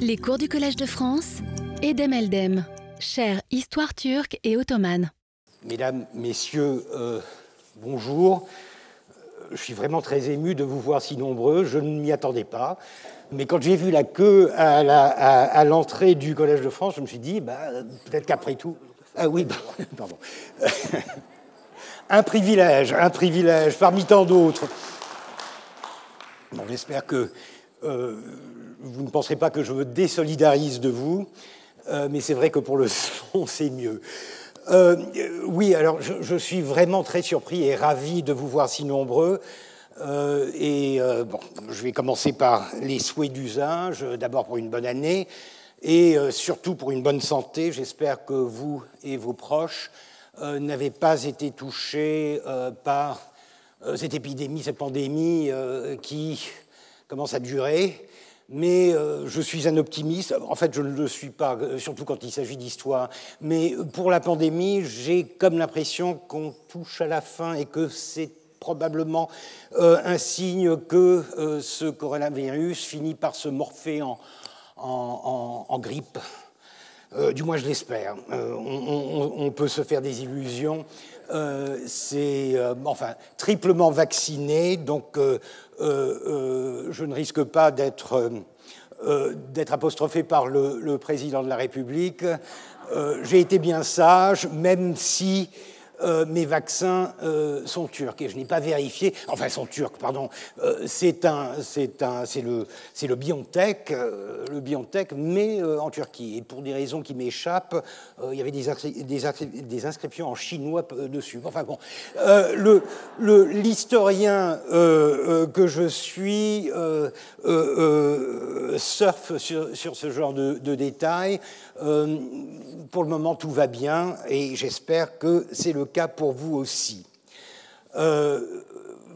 Les cours du Collège de France, Edem Eldem, chère Histoire turque et ottomane. Mesdames, Messieurs, euh, bonjour. Je suis vraiment très ému de vous voir si nombreux. Je ne m'y attendais pas. Mais quand j'ai vu la queue à l'entrée du Collège de France, je me suis dit, bah, peut-être qu'après tout. Ah oui, pardon. un privilège, un privilège parmi tant d'autres. J'espère que euh, vous ne penserez pas que je me désolidarise de vous, euh, mais c'est vrai que pour le son, c'est mieux. Euh, oui, alors je, suis vraiment très surpris et ravi de vous voir si nombreux. et bon, je vais commencer par les souhaits d'usage, d'abord pour une bonne année et surtout pour une bonne santé. J'espère que vous et vos proches n'avez pas été touchés par cette épidémie, cette pandémie qui commence à durer. Mais euh, je suis un optimiste. En fait, je ne le suis pas, euh, surtout quand il s'agit d'histoire. Mais pour la pandémie, j'ai comme l'impression qu'on touche à la fin et que c'est probablement euh, un signe que ce coronavirus finit par se morpher en, grippe. du moins, je l'espère. On, peut se faire des illusions. C'est enfin triplement vacciné, donc euh, euh, je ne risque pas d'être euh, apostrophé par le, président de la République. J'ai été bien sage, même si euh, mes vaccins euh, sont turcs et je n'ai pas vérifié. Enfin, sont turcs, pardon. Euh, c'est le, c'est le BioNTech, le BioNTech, mais en Turquie. Et pour des raisons qui m'échappent, il y avait des, inscriptions en chinois dessus. Enfin bon, le, l'historien que je suis surfe sur, sur, ce genre de, de détails. pour le moment, tout va bien et j'espère que c'est le cas pour vous aussi. Euh,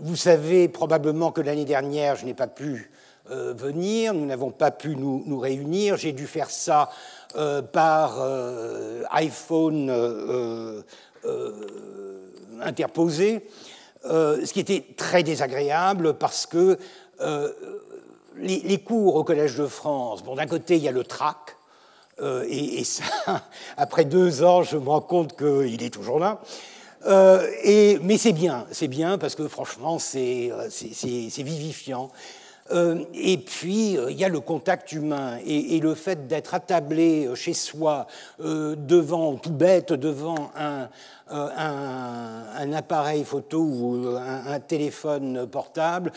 vous savez probablement que l'année dernière, je n'ai pas pu euh, venir, nous n'avons pas pu nous, réunir. J'ai dû faire ça euh, par iPhone interposé, ce qui était très désagréable parce que les, cours au Collège de France, bon, d'un côté, il y a le trac, euh, et, ça, après deux ans, je me rends compte qu'il est toujours là. Euh, et, mais c'est bien, c'est bien parce que franchement, c'est euh, vivifiant. Et puis, il y a le contact humain et, le fait d'être attablé chez soi, devant, tout bête, devant un, appareil photo ou un, téléphone portable,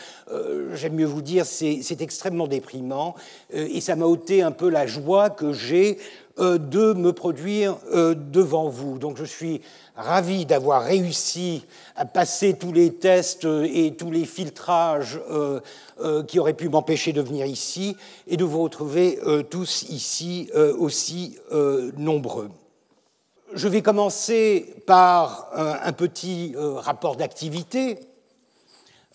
j'aime mieux vous dire, c'est extrêmement déprimant et ça m'a ôté un peu la joie que j'ai de me produire devant vous. Donc je suis ravi d'avoir réussi à passer tous les tests et tous les filtrages qui auraient pu m'empêcher de venir ici et de vous retrouver tous ici aussi nombreux. Je vais commencer par un, petit euh, rapport d'activité.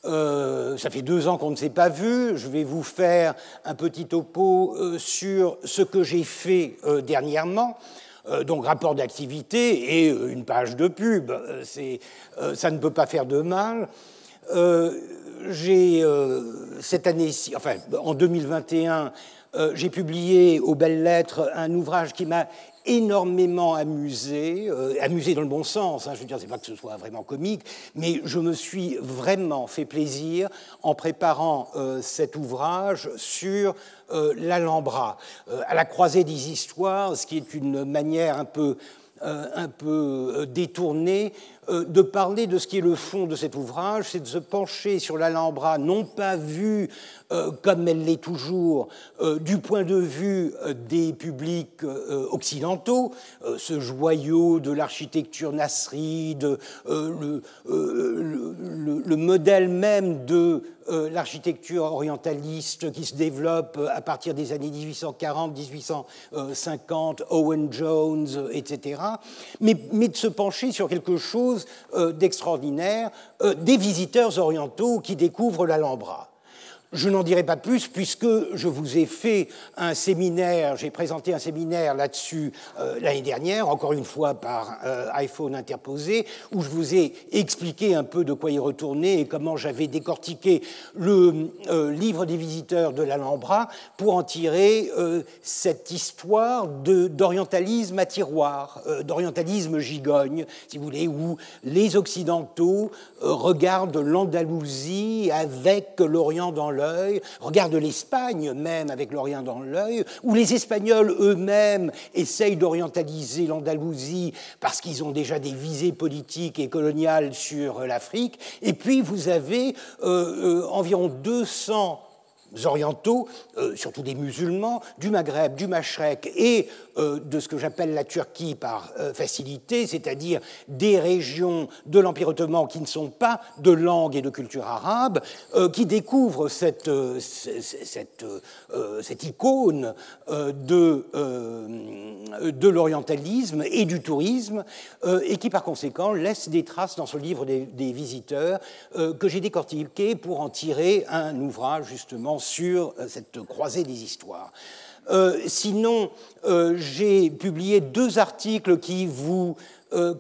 Euh, ça fait deux ans qu'on ne s'est pas vu. Je vais vous faire un petit topo euh, sur ce que j'ai fait dernièrement. donc rapport d'activité et une page de pub. ça ne peut pas faire de mal. j'ai cette année-ci, enfin en 2021, j'ai publié aux belles lettres un ouvrage qui m'a énormément amusé, euh, amusé dans le bon sens, hein, je veux dire, c'est pas que ce soit vraiment comique, mais je me suis vraiment fait plaisir en préparant euh, cet ouvrage sur euh, l'Alhambra, à la croisée des histoires, ce qui est une manière un peu un peu détournée de parler de ce qui est le fond de cet ouvrage, c'est de se pencher sur l'Alhambra, non pas vu euh, comme elle l'est toujours, euh, du point de vue euh, des publics occidentaux, ce joyau de l'architecture nasride, le, le, modèle même de l'architecture orientaliste qui se développe à partir des années 1840, 1850, Owen Jones, etc. Mais de se pencher sur quelque chose d'extraordinaire, des visiteurs orientaux qui découvrent l'Alhambra. Je n'en dirai pas plus puisque je vous ai fait un séminaire, j'ai présenté un séminaire là-dessus euh, l'année dernière, encore une fois par euh, iPhone interposé, où je vous ai expliqué un peu de quoi y retourner et comment j'avais décortiqué le euh, livre des visiteurs de l'Alhambra pour en tirer cette histoire d'orientalisme à tiroir, d'orientalisme gigogne, si vous voulez, où les Occidentaux regardent l'Andalousie avec l'Orient dans regarde l'Espagne même avec l'Orient dans l'œil, où les Espagnols eux-mêmes essayent d'orientaliser l'Andalousie parce qu'ils ont déjà des visées politiques et coloniales sur l'Afrique. Et puis vous avez euh, euh, environ 200 orientaux, euh, surtout des musulmans, du Maghreb, du Machrek et euh, de ce que j'appelle la Turquie par euh, facilité, c'est-à-dire des régions de l'Empire ottoman qui ne sont pas de langue et de culture arabe, qui découvrent cette, cette, cette icône de, de l'orientalisme et du tourisme, et qui par conséquent laissent des traces dans ce livre des, des visiteurs que j'ai décortiqué pour en tirer un ouvrage justement sur euh, cette croisée des histoires. Euh, sinon, euh, j'ai publié deux articles qui vous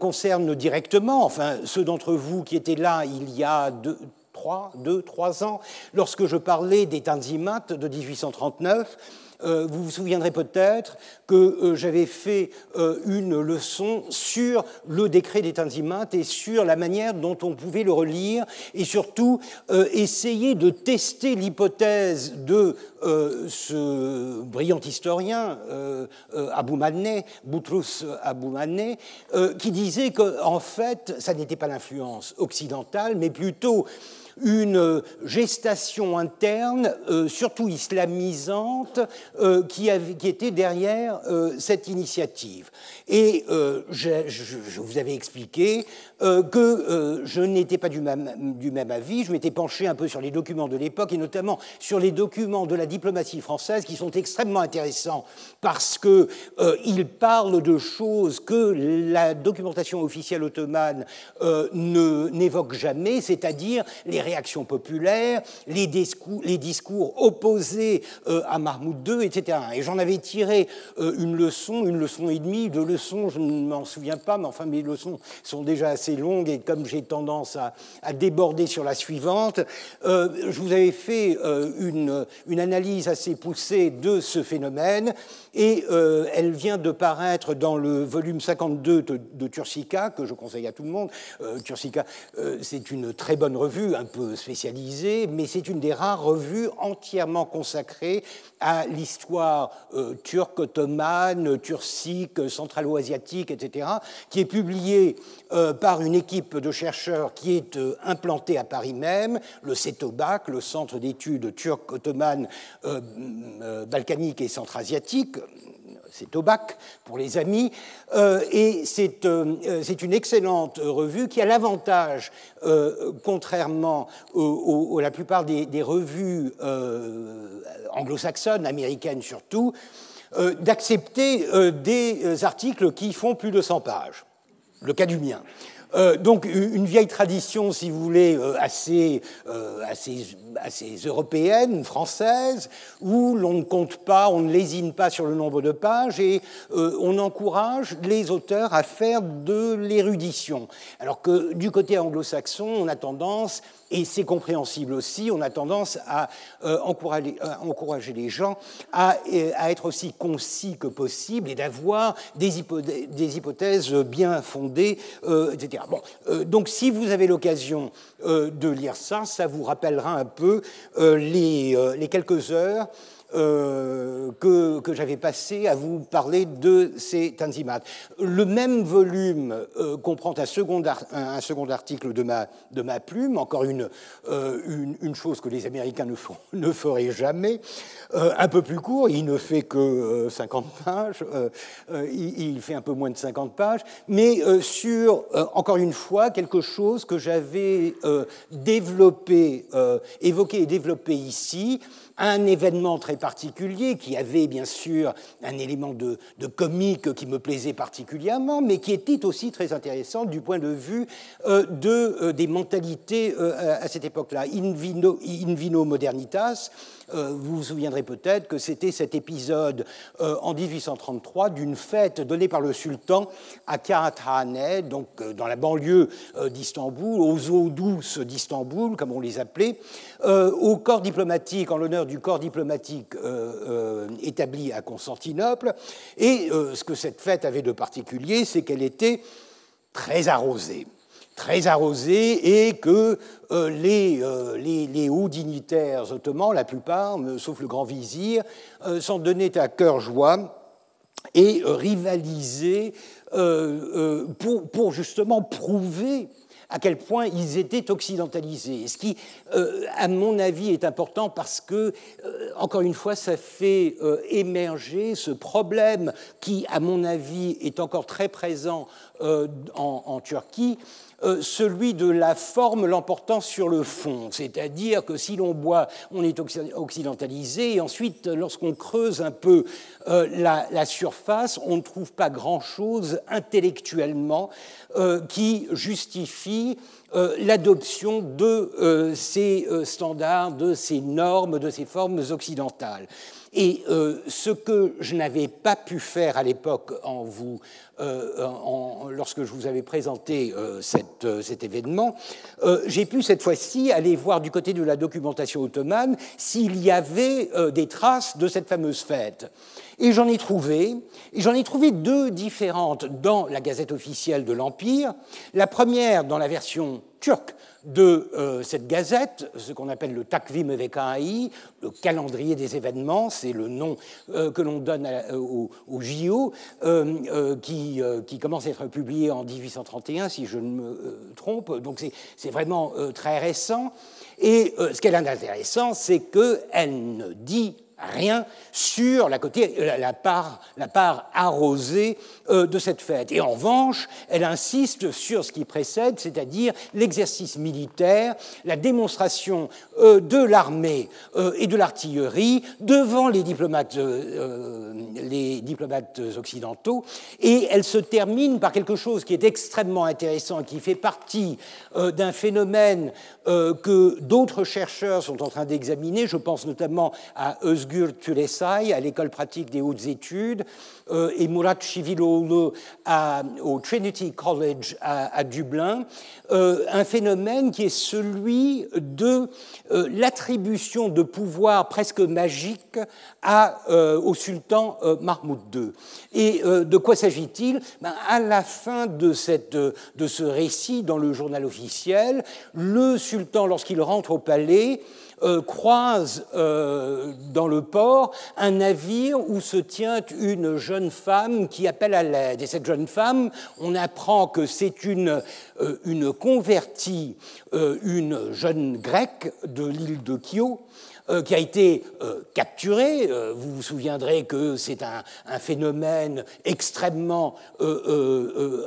concernent directement, enfin ceux d'entre vous qui étaient là il y a deux, trois, deux, trois ans, lorsque je parlais des Tanzimat de 1839. Euh, vous vous souviendrez peut-être que euh, j'avais fait euh, une leçon sur le décret des Tanzimat et sur la manière dont on pouvait le relire et surtout essayer de tester l'hypothèse de ce brillant historien, Abou Mané, Boutrous Abou Mané, qui disait qu'en fait, ça n'était pas l'influence occidentale, mais plutôt une gestation interne, euh, surtout islamisante, euh, qui, était derrière euh, cette initiative. Et je, vous avais expliqué que je n'étais pas du même, du même, avis, je m'étais penché un peu sur les documents de l'époque, et notamment sur les documents de la diplomatie française, qui sont extrêmement intéressants, parce qu'ils parlent de choses que la documentation officielle ottomane n'évoque jamais, c'est-à-dire les réactions populaires, les discours, les discours opposés euh, à Mahmoud II, etc. Et j'en avais tiré euh, une leçon, une leçon et demie, deux leçons, je ne m'en souviens pas, mais enfin mes leçons sont déjà assez longues et comme j'ai tendance à, déborder sur la suivante, euh, je vous avais fait une, une analyse assez poussée de ce phénomène et elle vient de paraître dans le volume 52 de, de Turcica, que je conseille à tout le monde. Turcica, c'est une très bonne revue, un peu spécialisée, mais c'est une des rares revues entièrement consacrées à l'histoire euh, turque, ottomane, turcique, centralo-asiatique, etc., qui est publiée euh, par une équipe de chercheurs qui est euh, implantée à Paris même, le CETOBAC, le Centre d'études turques, ottomanes, balkaniques et centra-asiatiques, c'est Tobac pour les amis, euh, et euh, c'est une excellente revue qui a l'avantage, euh, contrairement à la plupart des, des revues anglo-saxonnes, américaines surtout, d'accepter des articles qui font plus de 100 pages. Le cas du mien. Euh, donc une vieille tradition, si vous voulez, euh, assez, euh, assez, assez, européenne, française, où l'on ne compte pas, on ne lésine pas sur le nombre de pages et on encourage les auteurs à faire de l'érudition. Alors que du côté anglo-saxon, on a tendance et c'est compréhensible aussi, on a tendance à, encourager, les gens à, être aussi concis que possible et d'avoir des, hypothèses bien fondées, etc. Bon, donc si vous avez l'occasion de lire ça, ça vous rappellera un peu les, les quelques heures euh, que, j'avais passé à vous parler de ces tanzimats. Le même volume euh, comprend un second, article de ma, plume, encore une, euh, une, chose que les Américains ne feraient jamais, un peu plus court, il ne fait que 50 pages, il, il, fait un peu moins de 50 pages, mais sur, encore une fois, quelque chose que j'avais développé, évoqué et développé ici, un événement très particulier qui avait bien sûr un élément de, comique qui me plaisait particulièrement, mais qui était aussi très intéressant du point de vue euh, euh, des mentalités euh, à cette époque-là. In vino, in vino modernitas, vous vous souviendrez peut-être que c'était cet épisode euh, en 1833 d'une fête donnée par le sultan à Karathane, donc euh, dans la banlieue d'Istanbul, aux eaux douces d'Istanbul, comme on les appelait, au corps diplomatique, en l'honneur du corps diplomatique établi à Constantinople. Et ce que cette fête avait de particulier, c'est qu'elle était très arrosée très arrosé et que euh, euh, les, les, hauts dignitaires ottomans, la plupart, sauf le grand vizir, euh, s'en donnaient à cœur joie et rivalisaient pour, justement prouver à quel point ils étaient occidentalisés. Ce qui, à mon avis, est important parce que, encore une fois, ça fait émerger ce problème qui, à mon avis, est encore très présent en, en Turquie, euh, celui de la forme l'emportant sur le fond. C'est-à-dire que si l'on boit, on est occidentalisé, et ensuite, lorsqu'on creuse un peu euh, la, surface, on ne trouve pas grand-chose intellectuellement euh, qui justifie l'adoption de ces standards, de ces normes, de ces formes occidentales. Et ce que je n'avais pas pu faire à l'époque euh, lorsque je vous avais présenté euh, euh, cet événement, j'ai pu cette fois-ci aller voir du côté de la documentation ottomane s'il y avait des traces de cette fameuse fête. Et j'en ai trouvé, et j'en ai trouvé deux différentes dans la Gazette officielle de l'Empire. La première dans la version turque de euh, cette gazette, ce qu'on appelle le Takvim Vekai, le calendrier des événements, c'est le nom euh, que l'on donne au, JO, qui, qui, commence à être publié en 1831, si je ne me trompe, donc c'est vraiment très récent. Et ce qu'elle a d'intéressant, c'est qu'elle ne dit rien sur la, côté, part, la part, arrosée euh, de cette fête. Et en revanche, elle insiste sur ce qui précède, c'est-à-dire l'exercice militaire, la démonstration euh, de l'armée euh, et de l'artillerie devant les diplomates, les diplomates occidentaux. Et elle se termine par quelque chose qui est extrêmement intéressant, qui fait partie d'un phénomène que d'autres chercheurs sont en train d'examiner. Je pense notamment à Eusgur Tulesai à l'école pratique des hautes études euh, et Murat Chiviloğlu au Trinity College à, Dublin, euh, un phénomène qui est celui de euh, l'attribution de pouvoir presque magique au sultan Mahmoud II. Et de quoi s'agit-il? Ben, À la fin de ce récit dans le journal officiel, le sultan, lorsqu'il rentre au palais, euh, croise euh, dans le port un navire où se tient une jeune femme qui appelle à l'aide. Et cette jeune femme, on apprend que c'est une, euh, une convertie, une jeune grecque de l'île de Kyo, euh, qui a été euh, capturé. Euh, vous vous souviendrez que c'est un, phénomène extrêmement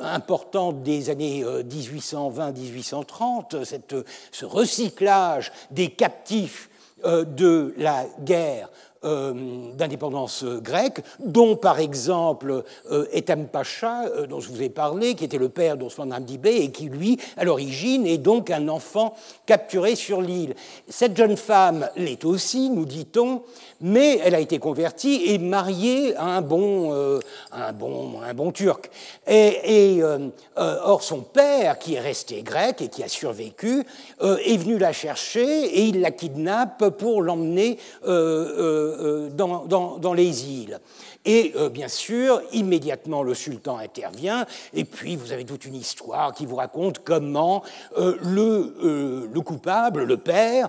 important des années 1820-1830, ce recyclage des captifs de la guerre euh, d'indépendance grecque, dont par exemple euh, Pacha, euh, dont je vous ai parlé, qui était le père d'Osman Hamdi et qui, lui, à l'origine, est donc un enfant capturé sur l'île. Cette jeune femme l'est aussi, nous dit-on, mais elle a été convertie et mariée à un bon, un bon, un bon turc. Et, or, son père, qui est resté grec et qui a survécu, est venu la chercher et il la kidnappe pour l'emmener euh, dans, les îles. Et euh, bien sûr, immédiatement, le sultan intervient, et puis vous avez toute une histoire qui vous raconte comment euh, le, coupable, le père,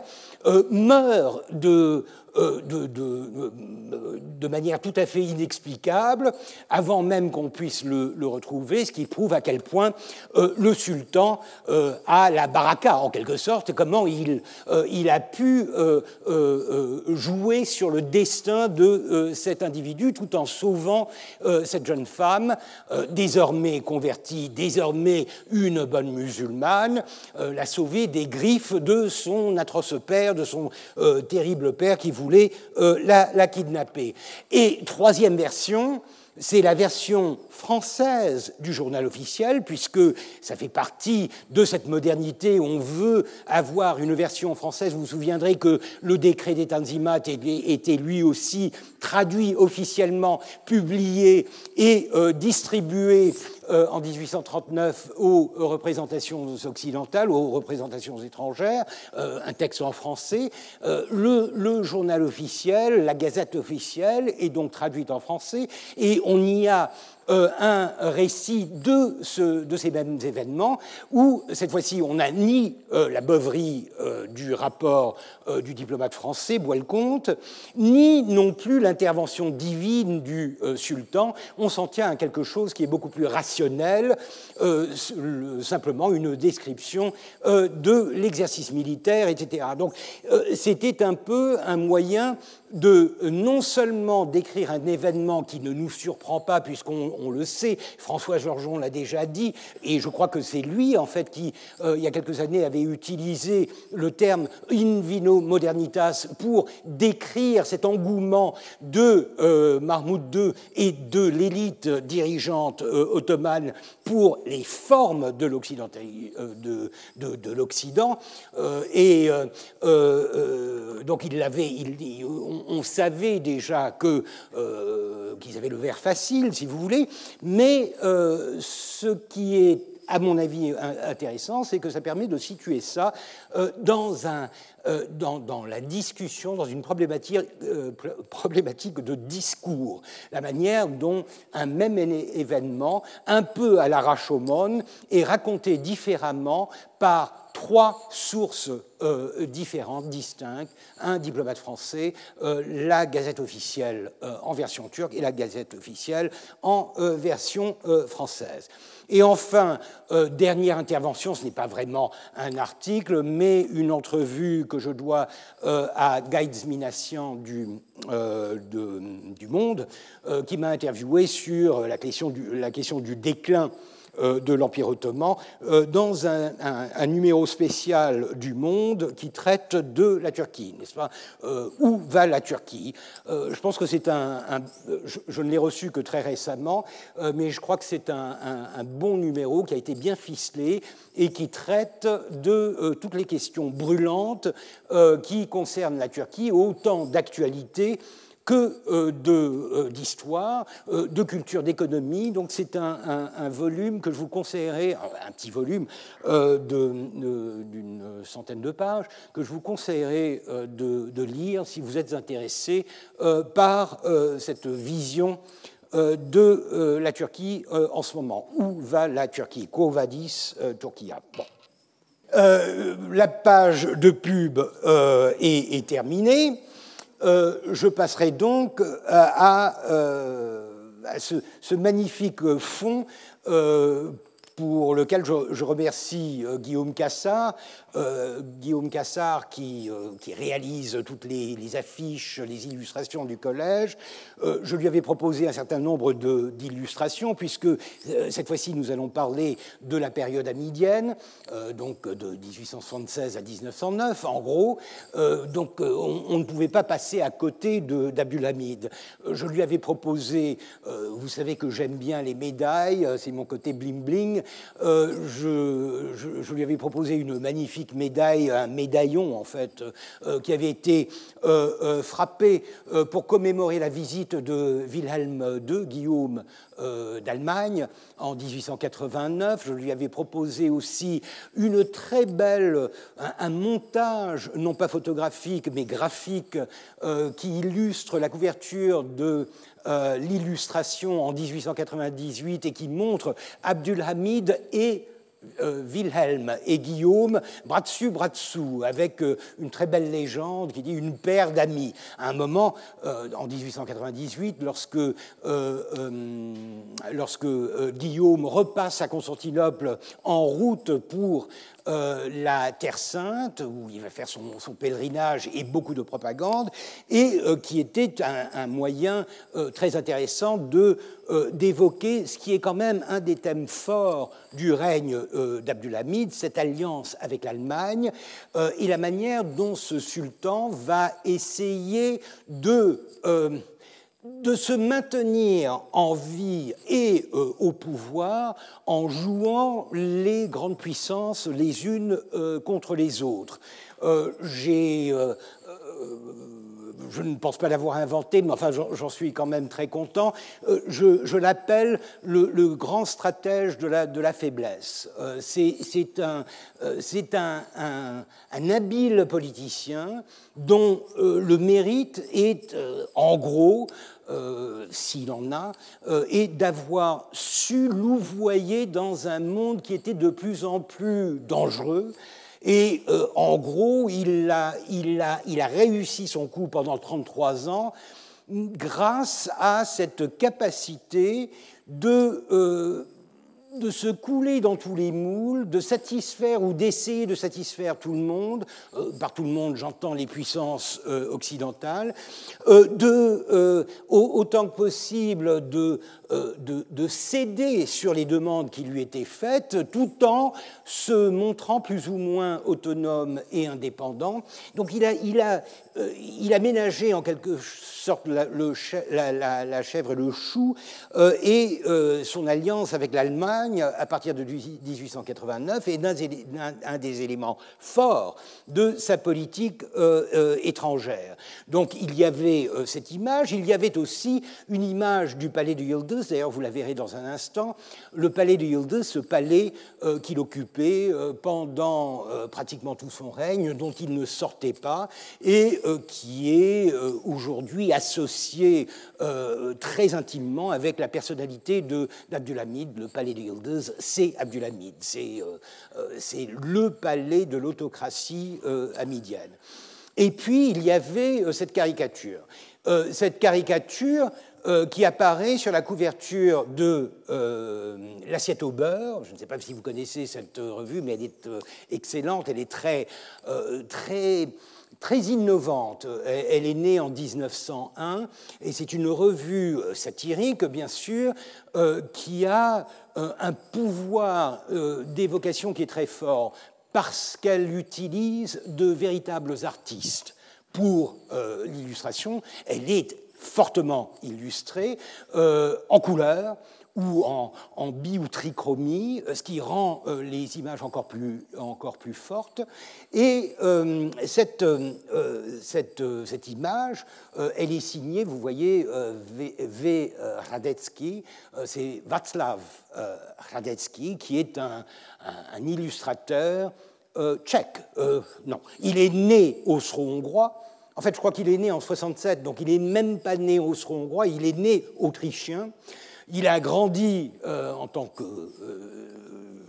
meurt de euh, de, de, manière tout à fait inexplicable, avant même qu'on puisse le, retrouver, ce qui prouve à quel point euh, le sultan euh, a la baraka, en quelque sorte, comment il, a pu jouer sur le destin de cet individu tout en sauvant cette jeune femme, désormais convertie, désormais une bonne musulmane, la sauver des griffes de son atroce père, de son terrible père qui voulait voulez la, kidnapper. Et troisième version, c'est la version française du journal officiel, puisque ça fait partie de cette modernité on veut avoir une version française. Vous vous souviendrez que le décret des Tanzimat était lui aussi traduit officiellement, publié et euh, distribué euh, en 1839 aux représentations occidentales, aux représentations étrangères, euh, un texte en français. Euh, le, journal officiel, la gazette officielle est donc traduite en français et on y a euh, un récit de, de, ces mêmes événements où, cette fois-ci, on n'a ni euh, la beuverie euh, du rapport du diplomate français, Bois-le-Comte, ni non plus l'intervention divine du sultan. On s'en tient à quelque chose qui est beaucoup plus rationnel, simplement une description de l'exercice militaire, etc. Donc, c'était un peu un moyen de non seulement décrire un événement qui ne nous surprend pas, puisqu'on le sait, François Georgeon l'a déjà dit, et je crois que c'est lui, en fait, qui, euh, il y a quelques années, avait utilisé le terme in vino modernitas pour décrire cet engouement de euh, Mahmoud II et de l'élite dirigeante euh, ottomane pour les formes de l'Occident. De, de, l'Occident et donc il l'avait, on, savait déjà euh, qu'ils avaient le verre facile, si vous voulez, mais euh, ce qui est à mon avis intéressant, c'est que ça permet de situer ça euh, dans, un, dans, la discussion, dans une problématique, de discours, la manière dont un même événement, un peu à l'arrache au monde, est raconté différemment par trois sources euh, différentes, distinctes, un diplomate français, euh, la Gazette officielle euh, en version turque et la Gazette officielle en version française. Et enfin, dernière intervention, ce n'est pas vraiment un article, mais une entrevue que je dois à Guides Minassian du, du Monde, qui m'a interviewé sur la question du, déclin euh, de l'Empire ottoman euh, dans un, numéro spécial du Monde qui traite de la Turquie, n'est-ce pas? Euh, Où va la Turquie? Je pense que c'est un, je, ne l'ai reçu que très récemment, mais je crois que c'est un, bon numéro qui a été bien ficelé et qui traite de toutes les questions brûlantes qui concernent la Turquie, autant d'actualité que euh, euh, d'histoire, euh, de culture, d'économie. Donc c'est un, volume que je vous conseillerais, un petit volume d'une centaine de pages, que je vous conseillerais de, lire si vous êtes intéressé par cette vision de la Turquie en ce moment. Où va la Turquie? Kovadis, Turquia? la page de pub est, terminée. Euh, je passerai donc euh, à, euh, ce, magnifique fond pour lequel je, remercie Guillaume Cassard, Guillaume Cassard qui, qui réalise toutes les, affiches, les illustrations du collège. je lui avais proposé un certain nombre d'illustrations, puisque cette fois-ci nous allons parler de la période amidienne, donc de 1876 à 1909 en gros. donc on, ne pouvait pas passer à côté d'Abdulhamid. Je lui avais proposé, vous savez que j'aime bien les médailles, c'est mon côté bling-bling, je, lui avais proposé une magnifique médaille, un médaillon en fait, qui avait été frappé pour commémorer la visite de Wilhelm II, Guillaume d'Allemagne, en 1889. Je lui avais proposé aussi une très belle, un, montage, non pas photographique, mais graphique, qui illustre la couverture de euh, l'illustration en 1898 et qui montre Abdulhamid et euh, Wilhelm et Guillaume, bras dessus, bras dessous, avec euh, une très belle légende qui dit une paire d'amis. À un moment, en 1898, lorsque, lorsque Guillaume repasse à Constantinople en route pour euh, la Terre Sainte, où il va faire son, pèlerinage et beaucoup de propagande, et euh, qui était un, moyen euh, très intéressant de d'évoquer ce qui est quand même un des thèmes forts du règne d'Abdulhamid, cette alliance avec l'Allemagne, et la manière dont ce sultan va essayer de de se maintenir en vie et euh, au pouvoir en jouant les grandes puissances les unes euh, contre les autres. Euh, j'ai je ne pense pas l'avoir inventé, mais enfin j'en suis quand même très content. je, l'appelle le, grand stratège de la, faiblesse. c'est un, un, habile politicien dont le mérite est en gros euh, s'il en a, euh, d'avoir su louvoyer dans un monde qui était de plus en plus dangereux. Et euh, en gros, il a, réussi son coup pendant 33 ans grâce à cette capacité de de se couler dans tous les moules, de satisfaire ou d'essayer de satisfaire tout le monde, euh, par tout le monde j'entends les puissances euh, occidentales, euh, de, autant que possible de, de, de, céder sur les demandes qui lui étaient faites, tout en se montrant plus ou moins autonome et indépendant. Donc il a, il a, il a ménagé en quelque sorte la, chèvre et le chou, et son alliance avec l'Allemagne à partir de 1889 est un, des éléments forts de sa politique euh, euh, étrangère. Donc il y avait euh, cette image, il y avait aussi une image du palais de D'ailleurs vous la verrez dans un instant, le palais de Yıldız, ce palais qu'il occupait pendant pratiquement tout son règne, dont il ne sortait pas, et qui est aujourd'hui associé très intimement avec la personnalité d'Abdulhamid, le palais de Yıldız c'est Abdulhamid, euh, euh, c'est le palais de l'autocratie euh, hamidienne. Et puis, il y avait cette caricature. cette caricature qui apparaît sur la couverture de L'assiette au beurre. Je ne sais pas si vous connaissez cette revue, mais elle est excellente, elle est très, très très innovante. Elle est née en 1901 et c'est une revue satirique, bien sûr, qui a euh, un pouvoir euh, d'évocation qui est très fort parce qu'elle utilise de véritables artistes pour euh, l'illustration. Elle est fortement illustrée en couleur, ou en, bi ou trichromie, ce qui rend les images encore plus, encore plus fortes. Et cette, cette, cette, image, elle est signée, vous voyez, V. v Radetzky, c'est Václav euh, Radetzky, qui est un, illustrateur euh, tchèque. Euh, non, il est né austro-hongrois. En fait, je crois qu'il est né en 67, donc il n'est même pas né austro-hongrois, il est né autrichien. Il a grandi en tant que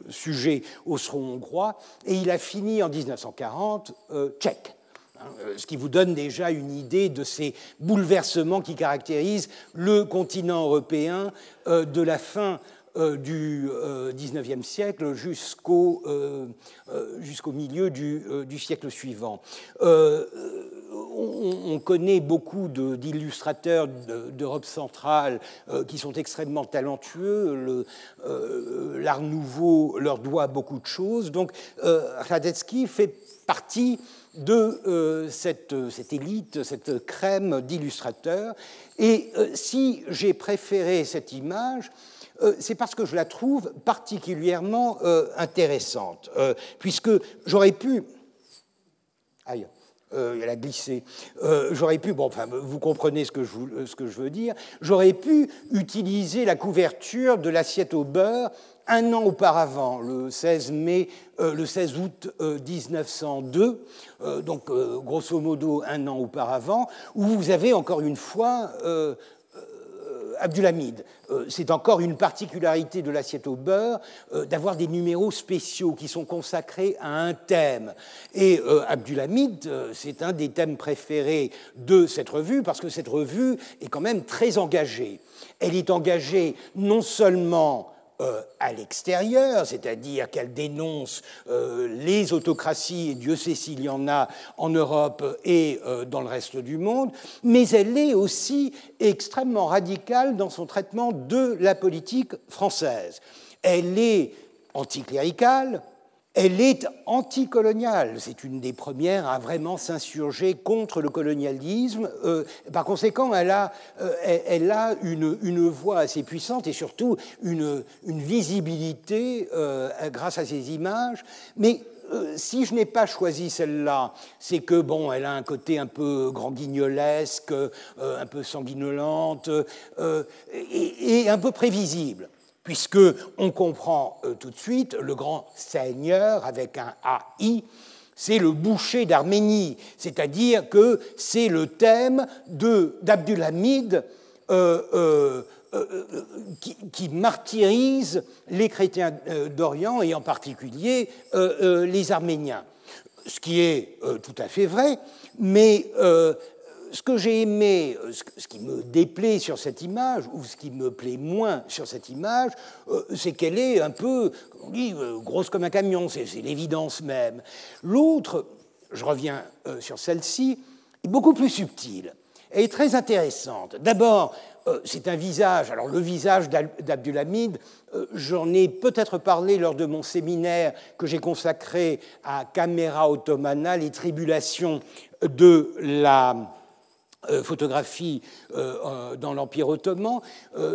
sujet austro-hongrois et il a fini en 1940 tchèque. Hein, ce qui vous donne déjà une idée de ces bouleversements qui caractérisent le continent européen de la fin euh, du XIXe euh, siècle jusqu'au euh, milieu du, siècle suivant. On, connaît beaucoup d'illustrateurs d'Europe centrale qui sont extrêmement talentueux. L'art nouveau leur doit beaucoup de choses. Donc Radetzky fait partie de cette, élite, cette crème d'illustrateurs. Et si j'ai préféré cette image, euh, c'est parce que je la trouve particulièrement euh, intéressante, euh, puisque j'aurais pu... Aïe. Elle a glissé. j'aurais pu, bon, enfin, vous comprenez ce que je, veux dire, j'aurais pu utiliser la couverture de l'assiette au beurre un an auparavant, le 16, mai, le 16 août 1902, donc grosso modo un an auparavant, où vous avez encore une fois Abdulhamid. Euh, c'est encore une particularité de l'assiette au beurre euh, d'avoir des numéros spéciaux qui sont consacrés à un thème. Et euh, Abdulhamid, c'est un des thèmes préférés de cette revue parce que cette revue est quand même très engagée. Elle est engagée non seulement euh, à l'extérieur, c'est-à-dire qu'elle dénonce euh, les autocraties, et Dieu sait s'il y en a en Europe et euh, dans le reste du monde, mais elle est aussi extrêmement radicale dans son traitement de la politique française. Elle est anticléricale, elle est anticoloniale. C'est une des premières à vraiment s'insurger contre le colonialisme. Euh, par conséquent, elle a, euh, elle a une, une, voix assez puissante et surtout une, une visibilité euh, grâce à ses images. Mais si je n'ai pas choisi celle-là, c'est que bon, elle a un côté un peu grand guignolesque, un peu sanguinolente et, et, un peu prévisible puisque on comprend euh, tout de suite le grand seigneur avec un AI, c'est le boucher d'Arménie, c'est-à-dire que c'est le thème d'Abdulhamid euh, euh, qui, martyrise les chrétiens d'Orient et en particulier les Arméniens. Ce qui est tout à fait vrai, mais ce que j'ai aimé, euh, ce qui me déplaît sur cette image, ou ce qui me plaît moins sur cette image, euh, c'est qu'elle est un peu, on dit, euh, grosse comme un camion, c'est l'évidence même. L'autre, je reviens sur celle-ci, est beaucoup plus subtile. Elle est très intéressante. D'abord, c'est un visage, alors le visage d'Abdulhamid, j'en ai peut-être parlé lors de mon séminaire que j'ai consacré à Camera Ottomana, les tribulations de la euh, photographie euh, euh, dans l'Empire ottoman,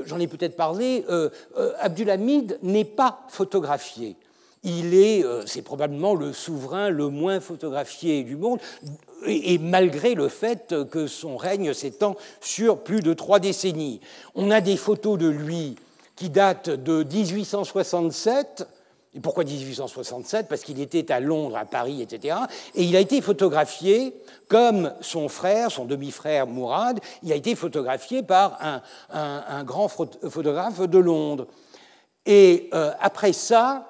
j'en ai peut-être parlé, Abdulhamid n'est pas photographié. Il est, c'est probablement le souverain le moins photographié du monde, et, malgré le fait que son règne s'étend sur plus de trois décennies. On a des photos de lui qui datent de 1867 et pourquoi 1867 Parce qu'il était à Londres, à Paris, etc. Et il a été photographié comme son frère, son demi-frère Mourad, il a été photographié par un, grand photographe de Londres. Et euh, après ça,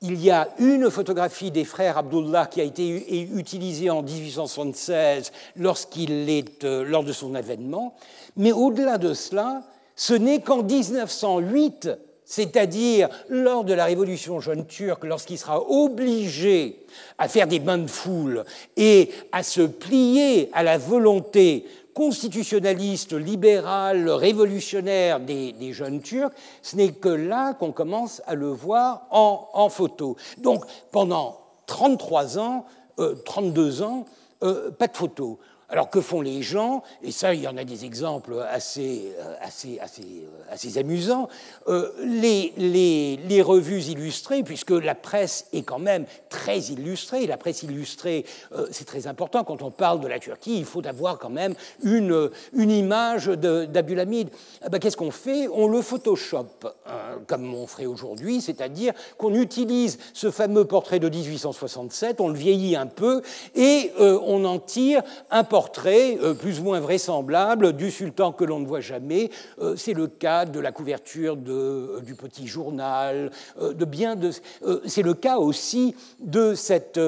il y a une photographie des frères Abdullah qui a été utilisée en 1876 lorsqu'il est, euh, lors de son événement. Mais au-delà de cela, ce n'est qu'en 1908 c'est-à-dire lors de la révolution jeune turque, lorsqu'il sera obligé à faire des bains de foule et à se plier à la volonté constitutionnaliste, libérale, révolutionnaire des, jeunes Turcs, ce n'est que là qu'on commence à le voir en, photo. Donc pendant 33 ans, 32 euh, ans, euh, pas de photo. Alors que font les gens? Et ça, il y en a des exemples assez, euh, assez, assez, euh, assez amusants. Euh, les, les, les, revues illustrées, puisque la presse est quand même très illustrée, la presse illustrée, c'est très important. Quand on parle de la Turquie, il faut avoir quand même une, une image d'Abulamide. Ah ben, Qu'est-ce qu'on fait? On le Photoshop, hein, comme on ferait aujourd'hui, c'est-à-dire qu'on utilise ce fameux portrait de 1867, on le vieillit un peu et on en tire un portrait portrait euh, plus ou moins vraisemblable du sultan que l'on ne voit jamais. Euh, c'est le cas de la couverture de, euh, du petit journal, de bien de. C'est le cas aussi de cette,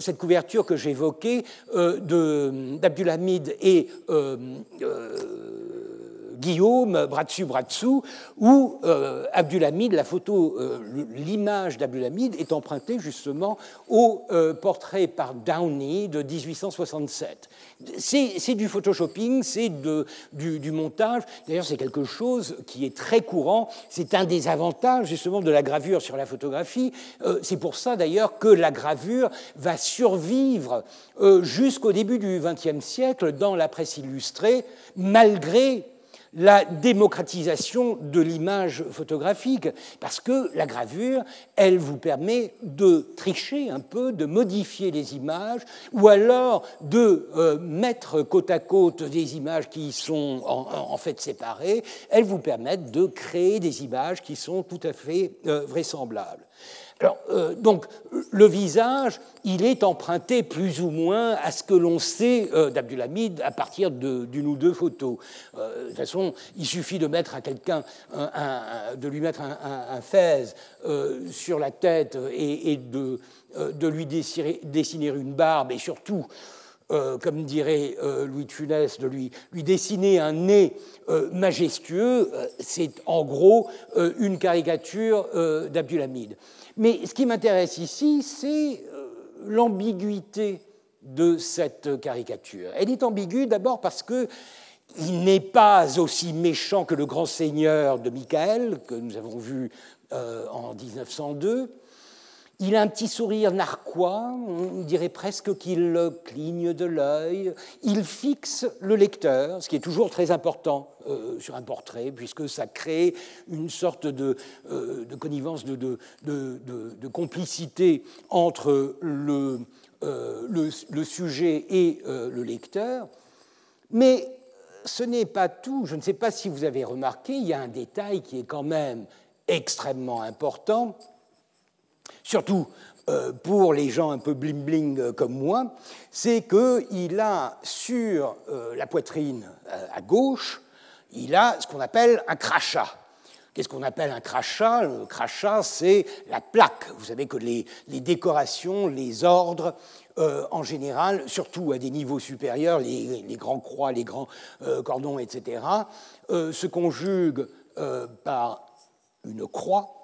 cette couverture que j'évoquais d'Abdulhamid et Guillaume, bras dessus, bras dessous, où euh, Abdulhamid, la photo, euh, l'image d'Abdulhamid est empruntée justement au euh, portrait par Downey de 1867. C'est du photoshopping, c'est du, du, montage. D'ailleurs, c'est quelque chose qui est très courant. C'est un des avantages justement de la gravure sur la photographie. c'est pour ça d'ailleurs que la gravure va survivre jusqu'au début du XXe siècle dans la presse illustrée, malgré la démocratisation de l'image photographique, parce que la gravure, elle vous permet de tricher un peu, de modifier les images, ou alors de euh, mettre côte à côte des images qui sont en, fait séparées, elles vous permettent de créer des images qui sont tout à fait euh, vraisemblables. Alors, euh, donc, le visage, il est emprunté plus ou moins à ce que l'on sait euh, d'Abdulhamid à partir d'une ou deux photos. Euh, de toute façon, il suffit de mettre à quelqu'un, de lui mettre un, fez sur la tête et, de, de, lui dessiner, dessiner, une barbe et surtout. Comme dirait Louis de Funès, de lui, dessiner un nez majestueux, c'est en gros une caricature d'Abdulhamid. Mais ce qui m'intéresse ici, c'est euh, l'ambiguïté de cette caricature. Elle est ambiguë d'abord parce que il n'est pas aussi méchant que le grand seigneur de Michael, que nous avons vu euh, en 1902. Il a un petit sourire narquois, on dirait presque qu'il cligne de l'œil. Il fixe le lecteur, ce qui est toujours très important euh, sur un portrait, puisque ça crée une sorte de, euh, connivence, de, complicité entre le, le sujet et le lecteur. Mais ce n'est pas tout. Je ne sais pas si vous avez remarqué, il y a un détail qui est quand même extrêmement important, surtout euh, pour les gens un peu bling-bling euh, comme moi, c'est qu'il a sur euh, la poitrine à gauche, il a ce qu'on appelle un crachat. Qu'est-ce qu'on appelle un crachat? Le crachat, c'est la plaque. Vous savez que les, décorations, les ordres, en général, surtout à des niveaux supérieurs, les, grands croix, les grands cordons, etc., se conjuguent par une croix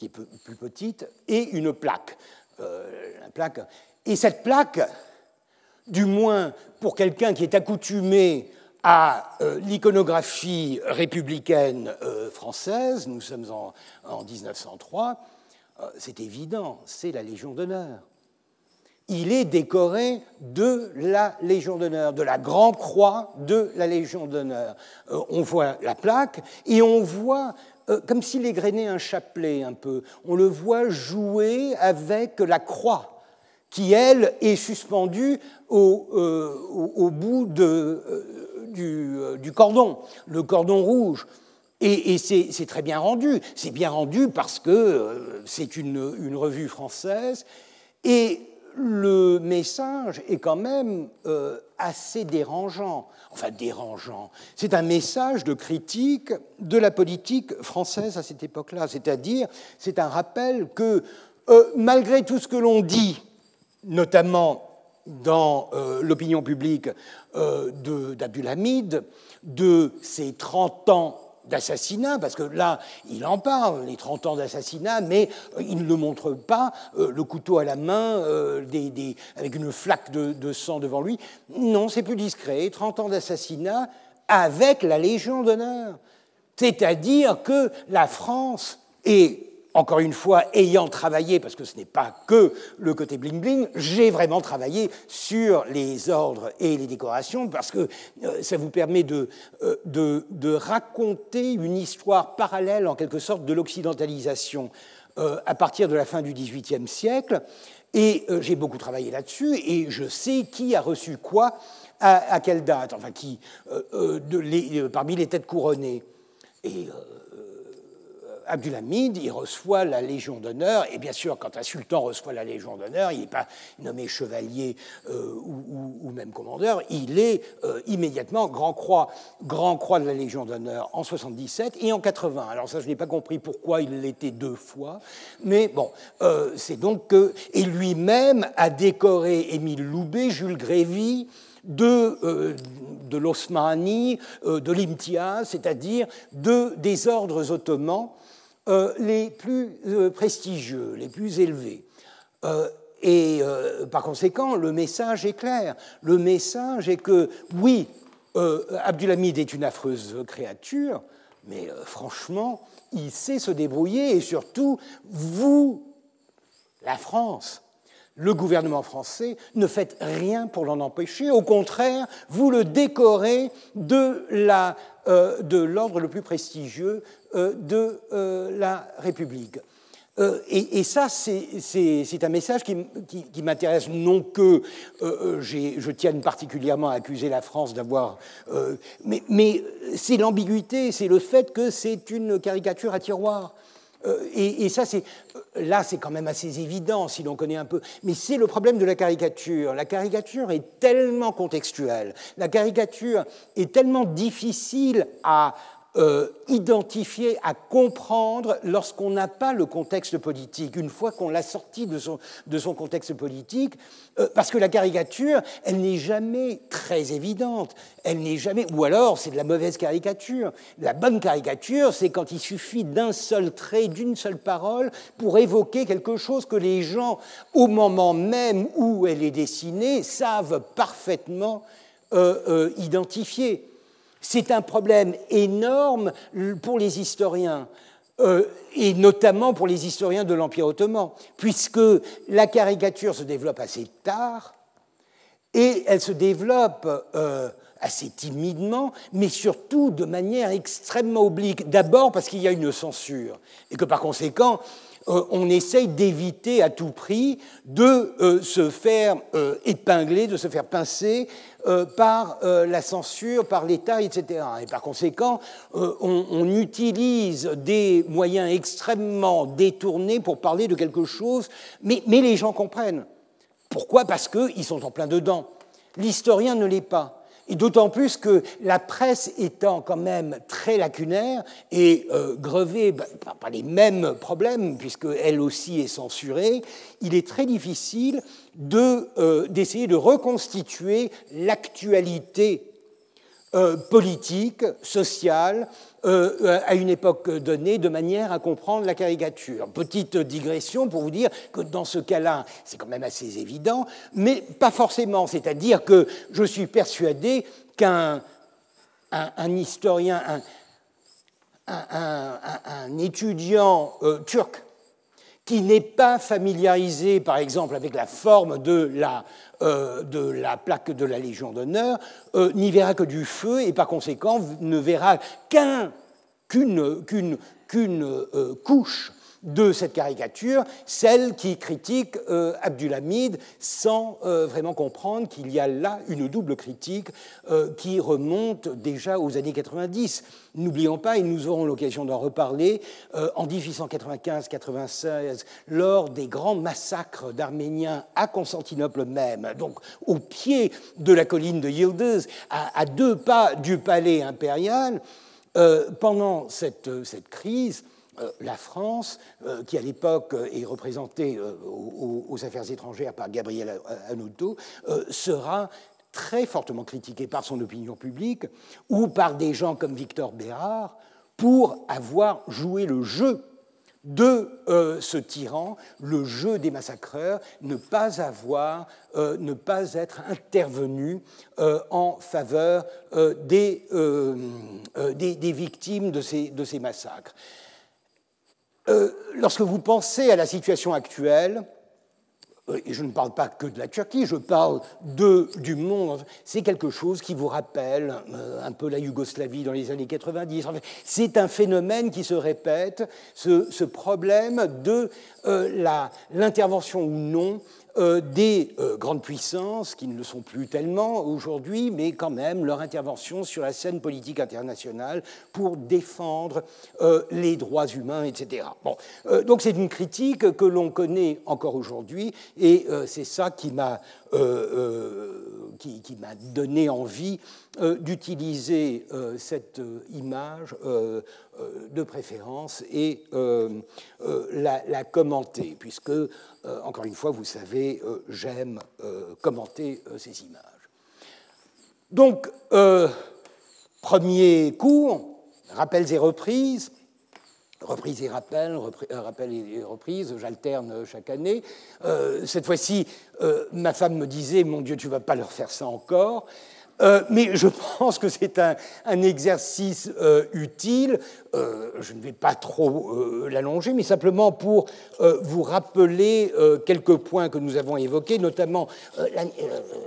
qui est plus petite et une plaque. Euh, plaque. Et cette plaque, du moins pour quelqu'un qui est accoutumé à euh, l'iconographie républicaine euh, française, nous sommes en, en 1903, c'est évident, c'est la Légion d'honneur. Il est décoré de la Légion d'honneur, de la Grande Croix de la Légion d'honneur. on voit la plaque et on voit euh, comme s'il égrenait un chapelet un peu. On le voit jouer avec la croix qui, elle, est suspendue au, euh, bout euh, du, cordon, le cordon rouge. Et, c'est très bien rendu. C'est bien rendu parce que c'est une, une, revue française. Et le message est quand même assez dérangeant enfin dérangeant. C'est un message de critique de la politique française à cette époque-là. C'est-à-dire, c'est un rappel que euh, malgré tout ce que l'on dit, notamment dans euh, l'opinion publique euh, d'Abdulhamid, de ses 30 ans d'assassinat, parce que là, il en parle, les 30 ans d'assassinat, mais euh, il ne le montre pas, euh, le couteau à la main, euh, avec une flaque de, sang devant lui. Non, c'est plus discret, 30 ans d'assassinat avec la Légion d'honneur. C'est-à-dire que la France est encore une fois, ayant travaillé, parce que ce n'est pas que le côté bling-bling, j'ai vraiment travaillé sur les ordres et les décorations, parce que euh, ça vous permet euh, de, raconter une histoire parallèle, en quelque sorte, de l'occidentalisation euh, à partir de la fin du XVIIIe siècle. Et j'ai beaucoup travaillé là-dessus, et je sais qui a reçu quoi, à, quelle date, enfin, qui, parmi les têtes couronnées. Et Abdulhamid, il reçoit la Légion d'honneur, et bien sûr, quand un sultan reçoit la Légion d'honneur, il n'est pas nommé chevalier euh, ou, même commandeur, il est euh, immédiatement Grand Croix, Grand Croix de la Légion d'honneur en 77 et en 80. Alors ça, je n'ai pas compris pourquoi il l'était deux fois, mais bon, euh, c'est donc que... Et lui-même a décoré Émile Loubet, Jules Grévy, de, de l'Osmanie, de l'Imtia, c'est-à-dire de, des ordres ottomans euh, les plus euh, prestigieux, les plus élevés. Euh, et par conséquent, le message est clair. Le message est que, oui, Abdulhamid est une affreuse créature, mais franchement, il sait se débrouiller et surtout, vous, la France, le gouvernement français, ne faites rien pour l'en empêcher. Au contraire, vous le décorez de l'ordre le plus prestigieux euh, de euh, la République. Euh, et, ça, c'est un message qui, m'intéresse, non que je tienne particulièrement à accuser la France d'avoir... mais c'est l'ambiguïté, c'est le fait que c'est une caricature à tiroir. Et, et, ça, c'est là, c'est quand même assez évident si l'on connaît un peu. Mais c'est le problème de la caricature. La caricature est tellement contextuelle. La caricature est tellement difficile à, euh, identifier, à comprendre lorsqu'on n'a pas le contexte politique, une fois qu'on l'a sorti de son, de son contexte politique, euh, parce que la caricature, elle n'est jamais très évidente, elle n'est jamais, ou alors c'est de la mauvaise caricature. La bonne caricature, c'est quand il suffit d'un seul trait, d'une seule parole, pour évoquer quelque chose que les gens, au moment même où elle est dessinée, savent parfaitement euh, identifier. C'est un problème énorme pour les historiens. Euh, et notamment pour les historiens de l'Empire ottoman, puisque la caricature se développe assez tard, et elle se développe euh, assez timidement, mais surtout de manière extrêmement oblique. D'abord parce qu'il y a une censure, et que par conséquent, euh, on essaye d'éviter à tout prix de euh, se faire euh, épingler, de se faire pincer par la censure, par l'État, etc. Et par conséquent, on, utilise des moyens extrêmement détournés pour parler de quelque chose, mais, mais les gens comprennent. Pourquoi? Parce qu'ils sont en plein dedans. L'historien ne l'est pas. Et d'autant plus que la presse étant quand même très lacunaire et euh, grevée bah, par, les mêmes problèmes, puisqu'elle aussi est censurée, il est très difficile euh, d'essayer de, reconstituer l'actualité euh, politique, sociale, euh, à une époque donnée de manière à comprendre la caricature. Petite digression pour vous dire que dans ce cas-là, c'est quand même assez évident, mais pas forcément. C'est-à-dire que je suis persuadé qu'un un, historien, un, étudiant euh, turc qui n'est pas familiarisé, par exemple, avec la forme de la, euh, de la plaque de la Légion d'honneur, euh, n'y verra que du feu et par conséquent ne verra qu'une euh, couche de cette caricature, celle qui critique euh, Abdulhamid sans euh, vraiment comprendre qu'il y a là une double critique euh, qui remonte déjà aux années 90. N'oublions pas, et nous aurons l'occasion d'en reparler, en 1895-96, lors des grands massacres d'Arméniens à Constantinople même, donc au pied de la colline de Yıldız, à, deux pas du palais impérial, pendant cette crise, euh, la France, euh, qui à l'époque euh, est représentée aux, affaires étrangères par Gabriel Anoto, sera très fortement critiquée par son opinion publique ou par des gens comme Victor Bérard pour avoir joué le jeu de ce tyran, le jeu des massacreurs, ne pas avoir, ne pas être intervenu en faveur des, victimes de ces massacres. Euh, lorsque vous pensez à la situation actuelle, euh, et je ne parle pas que de la Turquie, je parle du monde, c'est quelque chose qui vous rappelle euh, un peu la Yougoslavie dans les années 90. c'est un phénomène qui se répète, ce problème de l'intervention ou non euh, des euh, grandes puissances, qui ne le sont plus tellement aujourd'hui, mais quand même leur intervention sur la scène politique internationale pour défendre euh, les droits humains, etc. Bon, donc c'est une critique que l'on connaît encore aujourd'hui, et c'est ça qui m'a qui, qui m'a donné envie d'utiliser cette image de préférence et la, la, commenter, puisque euh, encore une fois, vous savez, euh, j'aime euh, commenter ces images. Donc, premier cours, rappels et reprises. Reprises et rappels, rappels et reprises, j'alterne chaque année. cette fois-ci, ma femme me disait, mon Dieu, tu ne vas pas leur faire ça encore. mais je pense que c'est un, exercice utile euh, je ne vais pas trop euh, l'allonger, mais simplement pour euh, vous rappeler quelques points que nous avons évoqués, notamment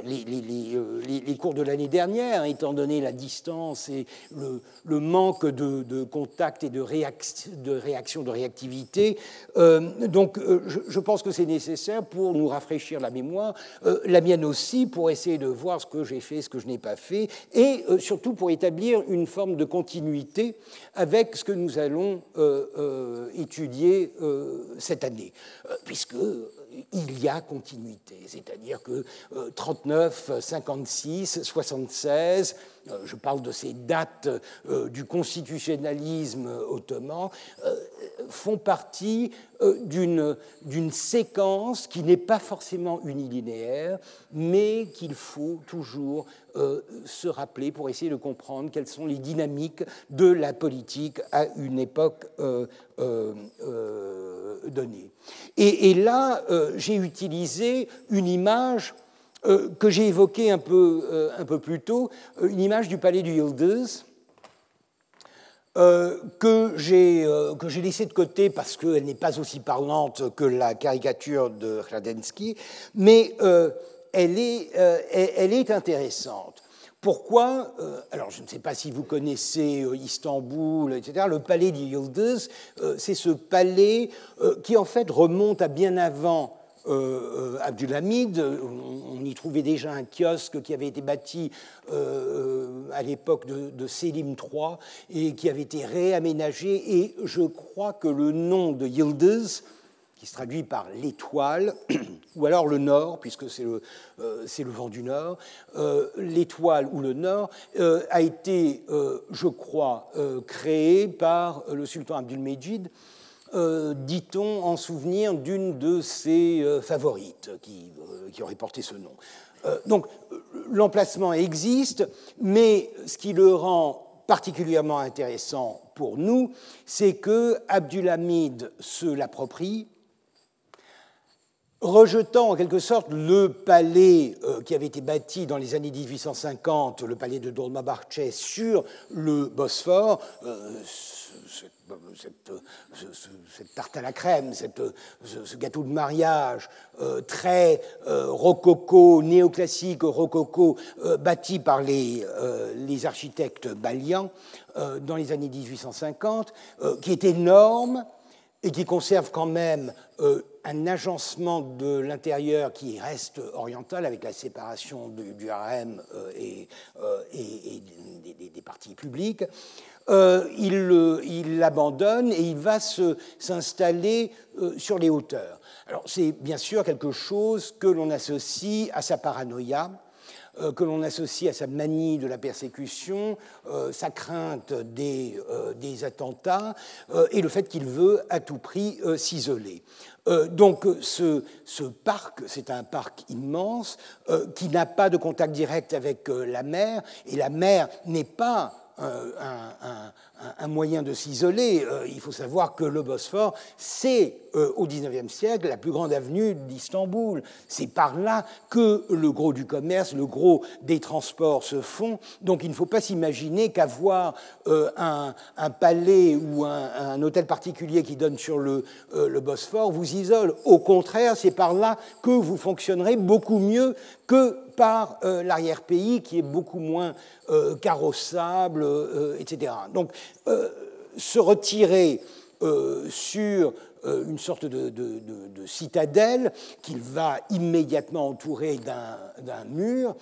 les, cours de l'année dernière, hein, étant donné la distance et le, manque de, contact et de, de réaction, de réactivité. donc, je, pense que c'est nécessaire pour nous rafraîchir la mémoire, la mienne aussi, pour essayer de voir ce que j'ai fait, ce que je n'ai pas fait, et surtout pour établir une forme de continuité avec ce que nous allons euh, euh, étudier euh, cette année, puisque il y a continuité, c'est-à-dire que 39, 56, 76, je parle de ces dates du constitutionnalisme ottoman, font partie d'une séquence qui n'est pas forcément unilinéaire, mais qu'il faut toujours euh, se rappeler pour essayer de comprendre quelles sont les dynamiques de la politique à une époque euh, euh, donnée. Et là, j'ai utilisé une image que j'ai évoqué un peu, un peu plus tôt, une image du palais du Yildiz, que j'ai laissé de côté parce qu'elle n'est pas aussi parlante que la caricature de Hladensky, mais elle est, elle est intéressante. Pourquoi euh, Alors, je ne sais pas si vous connaissez euh, Istanbul, etc. Le palais du euh, c'est ce palais qui, en fait, remonte à bien avant Abdulhamid. On y trouvait déjà un kiosque qui avait été bâti à l'époque de, Selim III et qui avait été réaménagé. Et je crois que le nom de Yıldız qui se traduit par l'étoile, ou alors le nord, puisque c'est le, euh, le, vent du nord. Euh, l'étoile ou le nord euh, a été, je crois, créé par le sultan Abdulmejid, dit-on en souvenir d'une de ses favorites qui, qui, aurait porté ce nom. donc l'emplacement existe, mais ce qui le rend particulièrement intéressant pour nous, c'est que Abdulhamid se l'approprie, rejetant en quelque sorte le palais euh, qui avait été bâti dans les années 1850, le palais de Dolmabahçe, sur le Bosphore, euh, cette, tarte à la crème, ce, gâteau de mariage euh, très rococo, néoclassique rococo, bâti par les, les architectes balians dans les années 1850, qui est énorme et qui conserve quand même un agencement de l'intérieur qui reste oriental avec la séparation du, harem euh, et, euh, des, parties publiques. Euh, il l'abandonne et il va s'installer sur les hauteurs. Alors c'est bien sûr quelque chose que l'on associe à sa paranoïa, que l'on associe à sa manie de la persécution, sa crainte des, des attentats et le fait qu'il veut à tout prix s'isoler. Euh, donc ce, parc, c'est un parc immense euh, qui n'a pas de contact direct avec euh, la mer, et la mer n'est pas un, moyen de s'isoler. il faut savoir que le Bosphore, c'est au XIXe siècle la plus grande avenue d'Istanbul. C'est par là que le gros du commerce, le gros des transports se font. Donc il ne faut pas s'imaginer qu'avoir un, palais ou un, hôtel particulier qui donne sur le, le Bosphore vous isole. Au contraire, c'est par là que vous fonctionnerez beaucoup mieux que par euh, l'arrière-pays qui est beaucoup moins euh, carrossable, euh, etc. Donc, se retirer sur une sorte de, de citadelle qu'il va immédiatement entourer d'un mur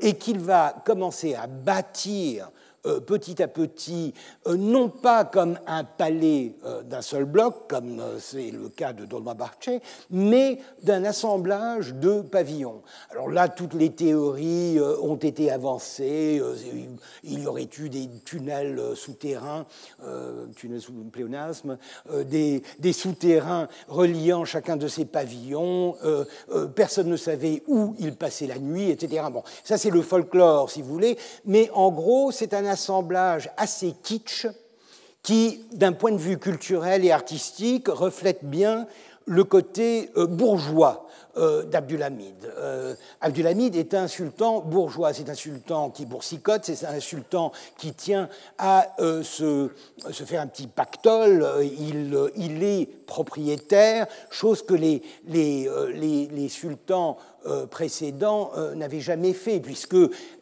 et qu'il va commencer à bâtir euh, petit à petit, euh, non pas comme un palais euh, d'un seul bloc, comme c'est le cas de Dolmabahçe, mais d'un assemblage de pavillons. Alors là, toutes les théories ont été avancées. Il y aurait eu des tunnels souterrains, tunnels sous pléonasme, des, des souterrains reliant chacun de ces pavillons. personne ne savait où il passait la nuit, etc. Bon, ça c'est le folklore, si vous voulez, mais en gros, c'est un assemblage assez kitsch qui, d'un point de vue culturel et artistique, reflète bien le côté euh, bourgeois euh, d'Abdulhamid. Euh, Abdulhamid est un sultan bourgeois, c'est un sultan qui boursicote, c'est un sultan qui tient à se, faire un petit pactole, il, est propriétaire, chose que les sultans précédents n'avaient jamais fait, puisque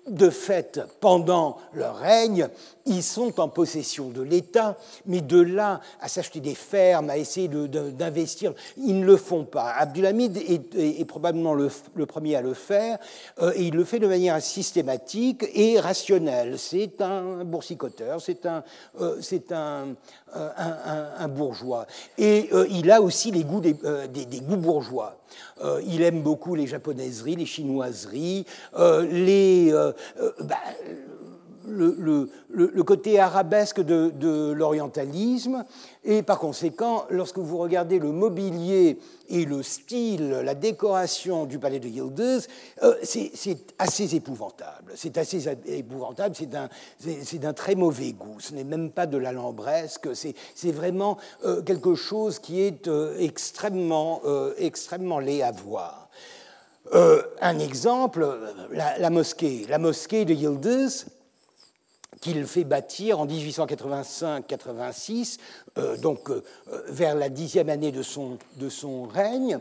de fait, pendant leur règne, ils sont en possession de l'État, mais de là à s'acheter des fermes, à essayer d'investir, ils ne le font pas. Abdulhamid est, probablement le, premier à le faire, euh, et il le fait de manière systématique et rationnelle. C'est un boursicoteur, c'est un, euh, un, un, bourgeois. Et euh, il a aussi les goûts des, des goûts bourgeois. Il aime beaucoup les japonaiseries, les chinoiseries, les euh, bah, le, côté arabesque de, l'orientalisme. Et par conséquent, lorsque vous regardez le mobilier et le style, la décoration du palais de Yildiz, euh, c'est assez épouvantable. C'est assez épouvantable, c'est d'un très mauvais goût. Ce n'est même pas de l'alambresque, c'est vraiment euh, quelque chose qui est extrêmement, extrêmement laid à voir. un exemple, la, mosquée, la mosquée de Yildiz, qu'il fait bâtir en 1885-86, donc vers la dixième année de son, règne.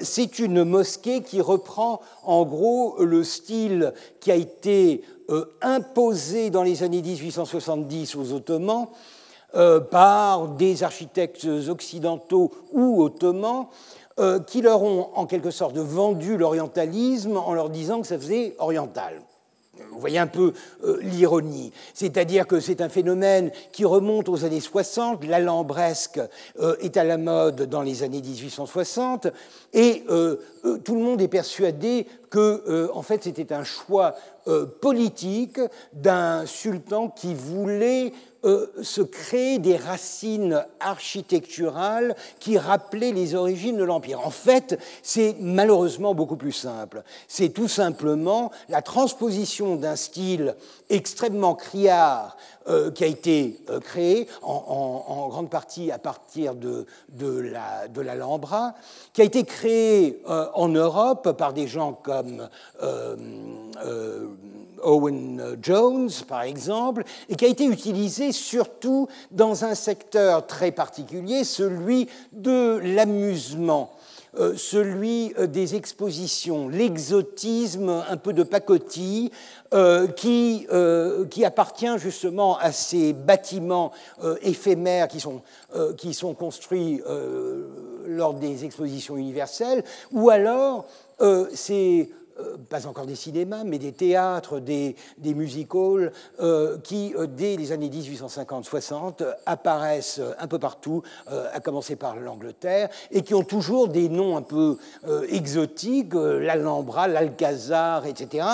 c'est une mosquée qui reprend en gros le style qui a été imposé dans les années 1870 aux Ottomans euh, par des architectes occidentaux ou ottomans euh, qui leur ont en quelque sorte vendu l'orientalisme en leur disant que ça faisait oriental. Vous voyez un peu euh, l'ironie. C'est-à-dire que c'est un phénomène qui remonte aux années 60. L'alambresque est à la mode dans les années 1860. Et tout le monde est persuadé que, en fait, c'était un choix politique d'un sultan qui voulait euh, se créer des racines architecturales qui rappelaient les origines de l'Empire. En fait, c'est malheureusement beaucoup plus simple. C'est tout simplement la transposition d'un style extrêmement criard euh, qui a été euh, créé en, grande partie à partir de, de l'Alhambra, qui a été créé en Europe par des gens comme Owen Jones, par exemple, et qui a été utilisé surtout dans un secteur très particulier, celui de l'amusement. Euh, celui euh, des expositions, l'exotisme un peu de pacotille, euh, qui, qui, appartient justement à ces bâtiments éphémères qui sont, qui sont construits lors des expositions universelles, ou alors c'est euh, pas encore des cinémas, mais des théâtres, des, des music halls, euh, qui, euh, dès les années 1850-60, apparaissent un peu partout, à commencer par l'Angleterre, et qui ont toujours des noms un peu exotiques, l'Alhambra, l'Alcazar, etc.,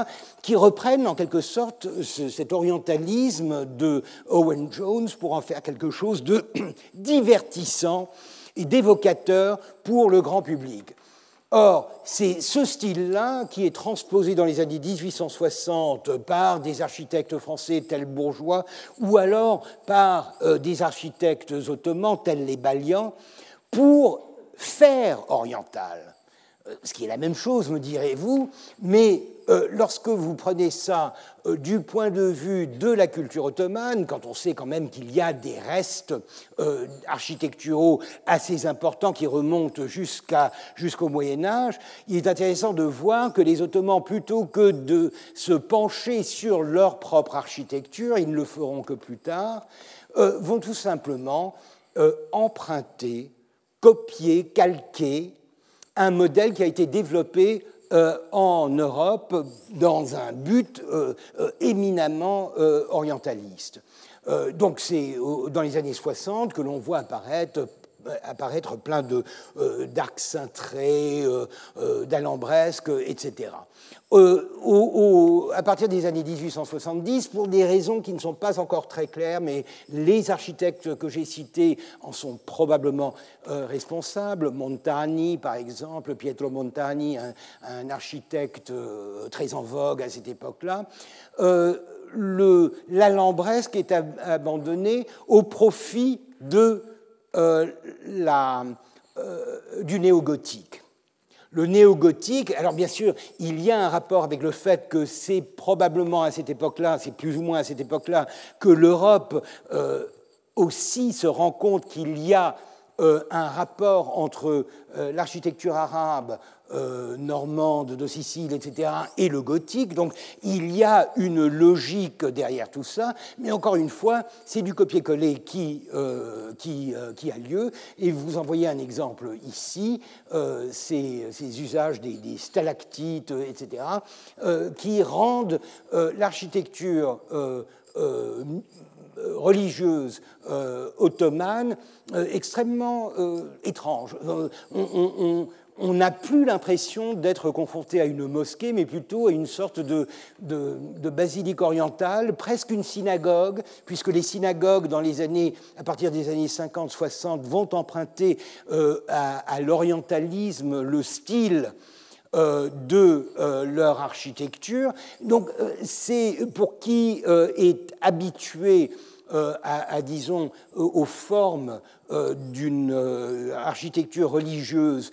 qui reprennent en quelque sorte cet orientalisme de Owen Jones pour en faire quelque chose de divertissant et d'évocateur pour le grand public. Or, c'est ce style-là qui est transposé dans les années 1860 par des architectes français tels Bourgeois ou alors par euh, des architectes ottomans tels les Balians pour faire oriental. Euh, ce qui est la même chose, me direz-vous, mais euh, lorsque vous prenez ça euh, du point de vue de la culture ottomane, quand on sait quand même qu'il y a des restes architecturaux assez importants qui remontent jusqu'au Moyen Âge, il est intéressant de voir que les Ottomans, plutôt que de se pencher sur leur propre architecture, ils ne le feront que plus tard, vont tout simplement emprunter, copier, calquer un modèle qui a été développé euh, en Europe dans un but euh, euh, éminemment orientaliste. donc c'est dans les années 60 que l'on voit apparaître apparaître plein d'arcs cintrés, d'alambresques, etc. Euh, à partir des années 1870, pour des raisons qui ne sont pas encore très claires, mais les architectes que j'ai cités en sont probablement euh, responsables. Montani, par exemple, Pietro Montani, un, architecte euh, très en vogue à cette époque-là. L'alambresque est abandonné au profit de, la, du néo-gothique. Le néo-gothique, alors bien sûr, il y a un rapport avec le fait que c'est probablement à cette époque-là, c'est plus ou moins à cette époque-là, que l'Europe euh, aussi se rend compte qu'il y a euh, un rapport entre euh, l'architecture arabe, euh, normande, de Sicile, etc., et le gothique. Donc il y a une logique derrière tout ça, mais encore une fois, c'est du copier-coller qui, qui, a lieu. Et vous en voyez un exemple ici, ces, ces, usages des, stalactites, etc., qui rendent l'architecture religieuse euh, ottomane euh, extrêmement étrange. On n'a plus l'impression d'être confronté à une mosquée, mais plutôt à une sorte de, basilique orientale, presque une synagogue, puisque les synagogues, dans les années, à partir des années 50-60, vont emprunter à, l'orientalisme le style de leur architecture. Donc c'est pour qui est habitué à, disons, aux formes d'une architecture religieuse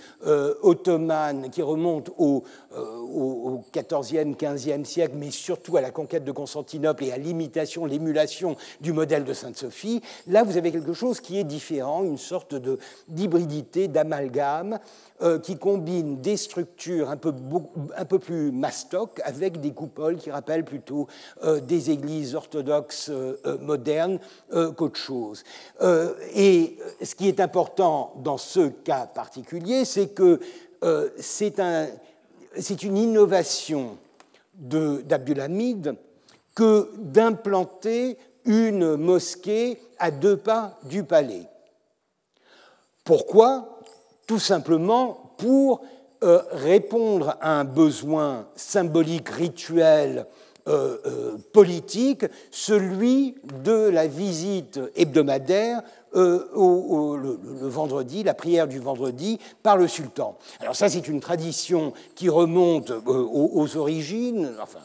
ottomane qui remonte au, au, XIVe, XVe siècle, mais surtout à la conquête de Constantinople et à l'imitation, l'émulation du modèle de Sainte-Sophie, là vous avez quelque chose qui est différent, une sorte d'hybridité, d'amalgame, euh, qui combine des structures un peu, plus mastoc avec des coupoles qui rappellent plutôt euh, des églises orthodoxes euh, modernes qu'autre chose. et ce qui est important dans ce cas particulier, c'est que c'est un, une innovation d'Abdulhamid que d'implanter une mosquée à deux pas du palais. Pourquoi? Tout simplement pour euh, répondre à un besoin symbolique, rituel, euh, euh, politique, celui de la visite hebdomadaire au, le, vendredi, la prière du vendredi par le sultan. Alors ça, c'est une tradition qui remonte aux, origines, enfin,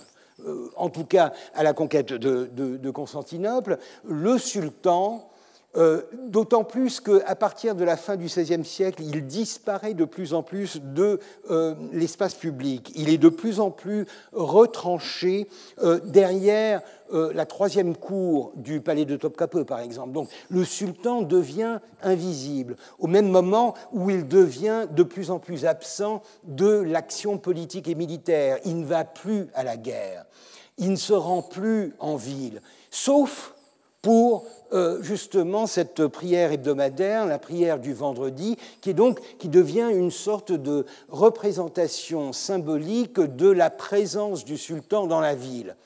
en tout cas à la conquête de Constantinople. Le sultan euh, d'autant plus qu'à partir de la fin du XVIe siècle, il disparaît de plus en plus de euh, l'espace public. Il est de plus en plus retranché euh, derrière la troisième cour du palais de Topkapi, par exemple. Donc le sultan devient invisible, au même moment où il devient de plus en plus absent de l'action politique et militaire. Il ne va plus à la guerre, il ne se rend plus en ville, sauf pour euh, justement cette prière hebdomadaire, la prière du vendredi, qui, qui devient une sorte de représentation symbolique de la présence du sultan dans la ville.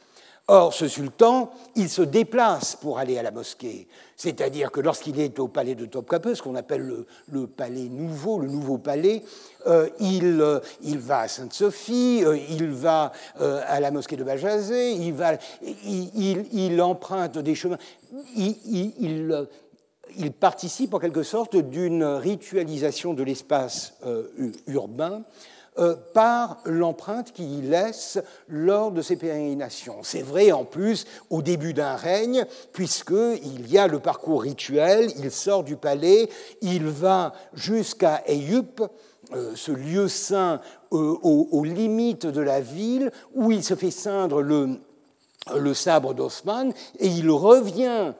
Or, ce sultan, il se déplace pour aller à la mosquée. C'est-à-dire que lorsqu'il est au palais de Topkapi, ce qu'on appelle le, palais nouveau, le nouveau palais, euh, il, euh, il, va à Sainte-Sophie, euh, il va à la mosquée de il, il emprunte des chemins, il, participe en quelque sorte d'une ritualisation de l'espace urbain euh, par l'empreinte qu'il laisse lors de ses pérégrinations. C'est vrai en plus au début d'un règne, puisqu'il y a le parcours rituel, il sort du palais, il va jusqu'à Eyup, euh, ce lieu saint euh, aux, limites de la ville, où il se fait ceindre le, sabre d'Osman, et il revient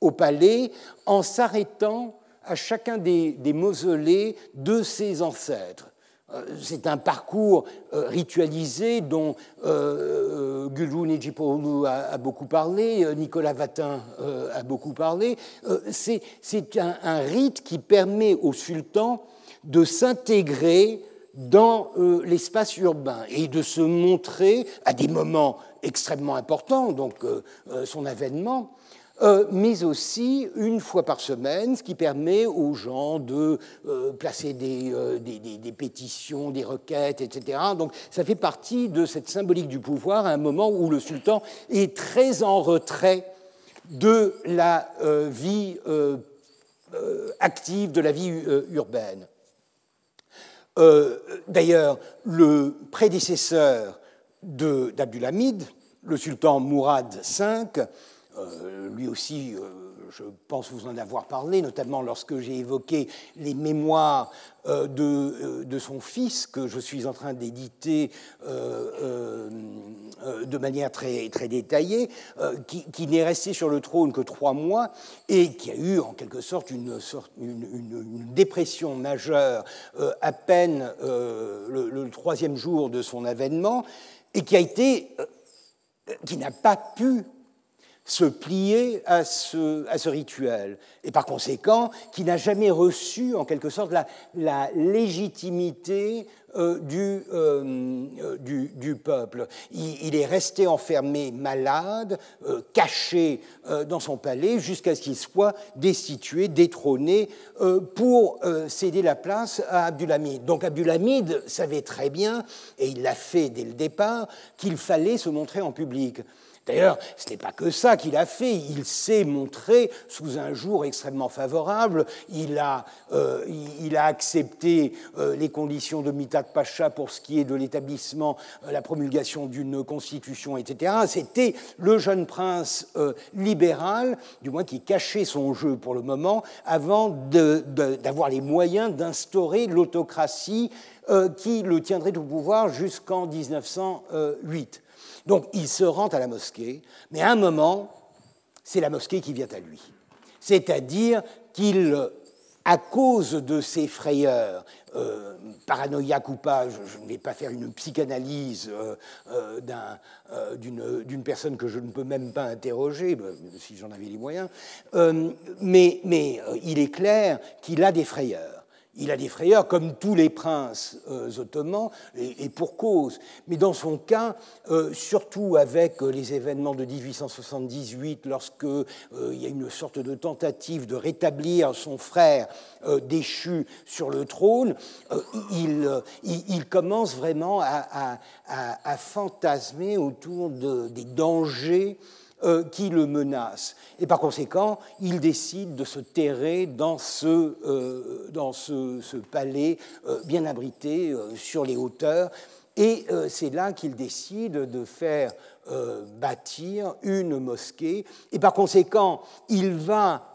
au palais en s'arrêtant à chacun des mausolées de ses ancêtres. Euh, c'est un parcours euh, ritualisé dont euh, Gulou a, beaucoup parlé, Nicolas Vatin a beaucoup parlé. C'est un, rite qui permet au sultan de s'intégrer dans l'espace urbain et de se montrer à des moments extrêmement importants, donc son avènement, euh, mais aussi une fois par semaine, ce qui permet aux gens de euh, placer euh, des, des, pétitions, des requêtes, etc. Donc ça fait partie de cette symbolique du pouvoir à un moment où le sultan est très en retrait de la vie active, de la vie urbaine. D'ailleurs, le prédécesseur d'Abdulhamid, le sultan Mourad V, euh, lui aussi, euh, je pense vous en avoir parlé, notamment lorsque j'ai évoqué les mémoires euh, de, son fils que je suis en train d'éditer de manière très, détaillée, qui, n'est resté sur le trône que trois mois et qui a eu en quelque sorte une, dépression majeure à peine le, troisième jour de son avènement et qui n'a pas pu se plier à ce, rituel, et par conséquent, qui n'a jamais reçu, en quelque sorte, la, légitimité euh, du, euh, euh, du, peuple. Il, est resté enfermé, malade, caché dans son palais, jusqu'à ce qu'il soit destitué, détrôné, pour céder la place à Abdulhamid. Donc Abdulhamid savait très bien, et il l'a fait dès le départ, qu'il fallait se montrer en public. D'ailleurs, ce n'est pas que ça qu'il a fait. Il s'est montré sous un jour extrêmement favorable. Il a, euh, accepté euh, les conditions de Mitat Pacha pour ce qui est de l'établissement, euh, la promulgation d'une constitution, etc. C'était le jeune prince libéral, du moins qui cachait son jeu pour le moment, avant d'avoir les moyens d'instaurer l'autocratie qui le tiendrait au pouvoir jusqu'en 1908. Donc il se rend à la mosquée, mais à un moment, c'est la mosquée qui vient à lui. C'est-à-dire qu'il, à cause de ses frayeurs, euh, paranoïaques ou pas, je, ne vais pas faire une psychanalyse euh, euh, d'une personne que je ne peux même pas interroger, si j'en avais les moyens, mais il est clair qu'il a des frayeurs. Il a des frayeurs, comme tous les princes euh, ottomans, et, pour cause. Mais dans son cas, euh, surtout avec euh, les événements de 1878, lorsque il y a une sorte de tentative de rétablir son frère déchu sur le trône, il, commence vraiment à, fantasmer autour de, des dangers euh, qui le menace. Et par conséquent, il décide de se terrer dans ce, euh, dans ce, palais euh, bien abrité sur les hauteurs. Et c'est là qu'il décide de faire bâtir une mosquée. Et par conséquent, il va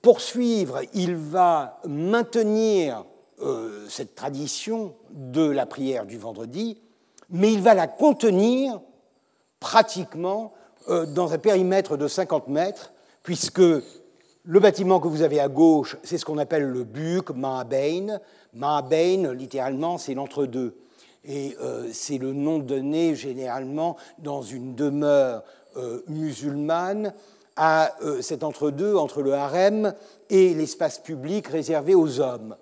poursuivre, il va maintenir cette tradition de la prière du vendredi, mais il va la contenir pratiquement dans un périmètre de 50 mètres, puisque le bâtiment que vous avez à gauche, c'est ce qu'on appelle le Buk, Maabein. Maabein, littéralement, c'est l'entre-deux. Et euh, c'est le nom donné généralement dans une demeure euh, musulmane à cet entre-deux entre le harem et l'espace public réservé aux hommes.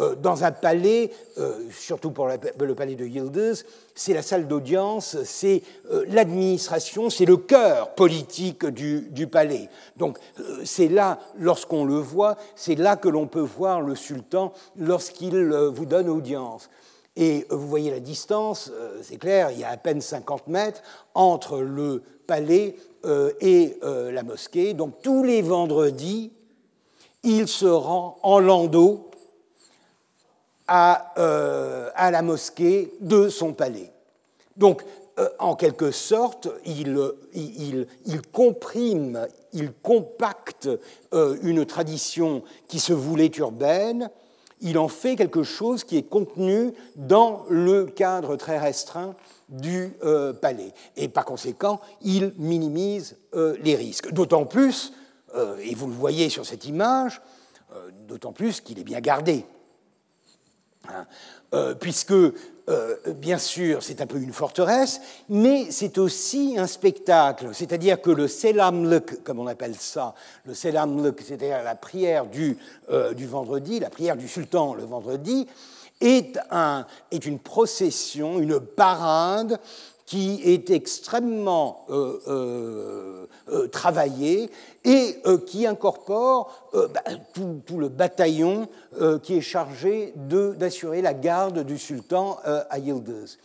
Euh, dans un palais, euh, surtout pour le palais de Yildiz, c'est la salle d'audience, c'est euh, l'administration, c'est le cœur politique du, palais. Donc c'est là, lorsqu'on le voit, c'est là que l'on peut voir le sultan lorsqu'il vous donne audience. Et vous voyez la distance, c'est clair, il y a à peine 50 mètres entre le palais et la mosquée. Donc tous les vendredis, il se rend en landau euh, à, la mosquée de son palais. Donc, euh, en quelque sorte, il, comprime, il compacte euh, une tradition qui se voulait urbaine, il en fait quelque chose qui est contenu dans le cadre très restreint du palais. Et par conséquent, il minimise les risques. D'autant plus, et vous le voyez sur cette image, d'autant plus qu'il est bien gardé. Hein. Euh, puisque, euh, bien sûr, c'est un peu une forteresse, mais c'est aussi un spectacle. C'est-à-dire que le Selamluk, comme on appelle ça, le Selamluk, c'est-à-dire la prière du, euh, du vendredi, la prière du sultan le vendredi, est, un, est une procession, une parade qui est extrêmement euh, euh, euh, travaillé et qui incorpore bah, tout, le bataillon qui est chargé d'assurer la garde du sultan à Yildiz.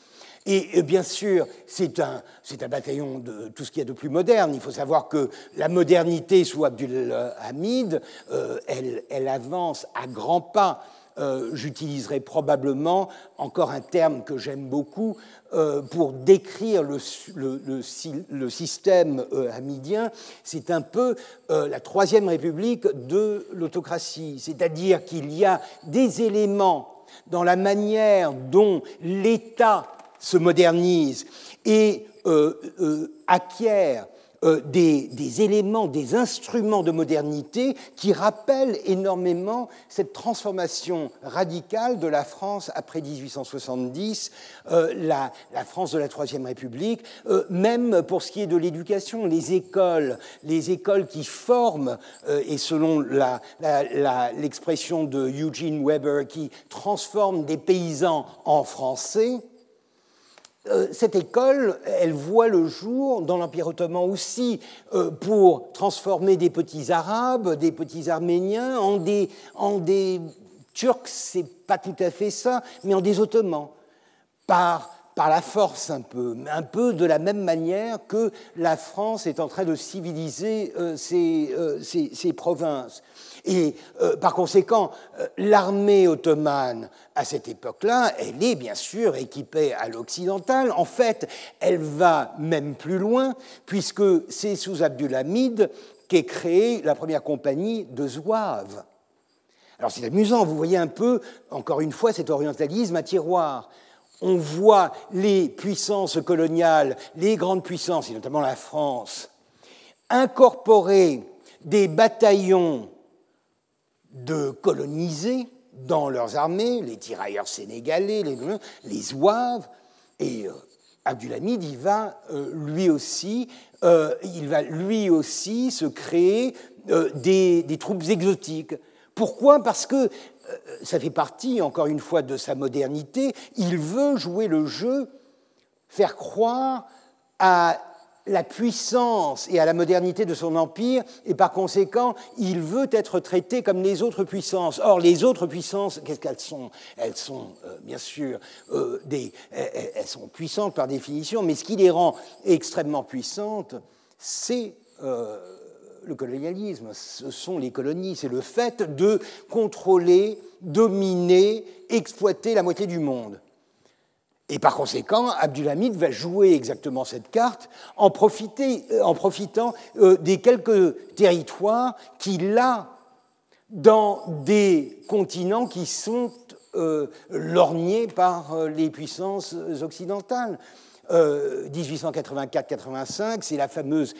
Et bien sûr, c'est un, un, bataillon de tout ce qu'il y a de plus moderne. Il faut savoir que la modernité sous Abdul Hamid, elle, elle, avance à grands pas euh, j'utiliserai probablement encore un terme que j'aime beaucoup euh, pour décrire le, système euh, hamidien. C'est un peu la troisième république de l'autocratie, c'est-à-dire qu'il y a des éléments dans la manière dont l'État se modernise et acquiert euh, des, éléments, des instruments de modernité qui rappellent énormément cette transformation radicale de la France après 1870, euh, la, France de la Troisième République, euh, même pour ce qui est de l'éducation, les écoles, les écoles qui forment, et selon l'expression de Eugene Weber, qui transforment des paysans en français, euh, cette école, elle voit le jour dans l'Empire ottoman aussi euh, pour transformer des petits Arabes, des petits Arméniens en des, Turcs, c'est pas tout à fait ça, mais en des Ottomans, par par la force un peu, un peu de la même manière que la France est en train de civiliser euh, euh, ses, provinces. Et euh, par conséquent, l'armée ottomane, à cette époque-là, elle est bien sûr équipée à l'occidental. En fait, elle va même plus loin, puisque c'est sous Abdulhamid qu'est créée la première compagnie de Zouaves. Alors c'est amusant, vous voyez un peu, encore une fois, cet orientalisme à tiroir on voit les puissances coloniales, les grandes puissances, et notamment la France, incorporer des bataillons de colonisés dans leurs armées, les tirailleurs sénégalais, les, les zouaves, et euh, Abdulhamid, il va euh, lui aussi, euh, il va lui aussi se créer des, des, troupes exotiques. Pourquoi? Parce que euh, ça fait partie, encore une fois, de sa modernité. Il veut jouer le jeu, faire croire à la puissance et à la modernité de son empire, et par conséquent, il veut être traité comme les autres puissances. Or, les autres puissances, qu'est-ce qu'elles sont? Elles sont, euh, bien sûr, euh, des, elles, sont puissantes par définition, mais ce qui les rend extrêmement puissantes, c'est le colonialisme, ce sont les colonies, c'est le fait de contrôler, dominer, exploiter la moitié du monde. Et par conséquent, Abdulhamid va jouer exactement cette carte en, euh, profitant euh, des quelques territoires qu'il a dans des continents qui sont euh, lorgnés par les puissances occidentales. 1884-85, euh, c'est la fameuse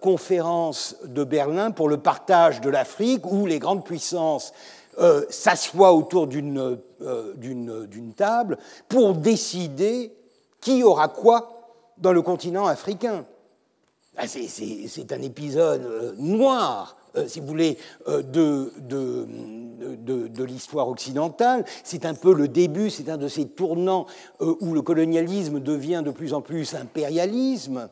conférence de Berlin pour le partage de l'Afrique, où les grandes puissances euh, s'assoient autour d'une table pour décider qui aura quoi dans le continent africain. Ah, c'est un épisode noir euh, si vous voulez, euh, de, l'histoire occidentale. C'est un peu le début, c'est un de ces tournants euh, où le colonialisme devient de plus en plus impérialisme.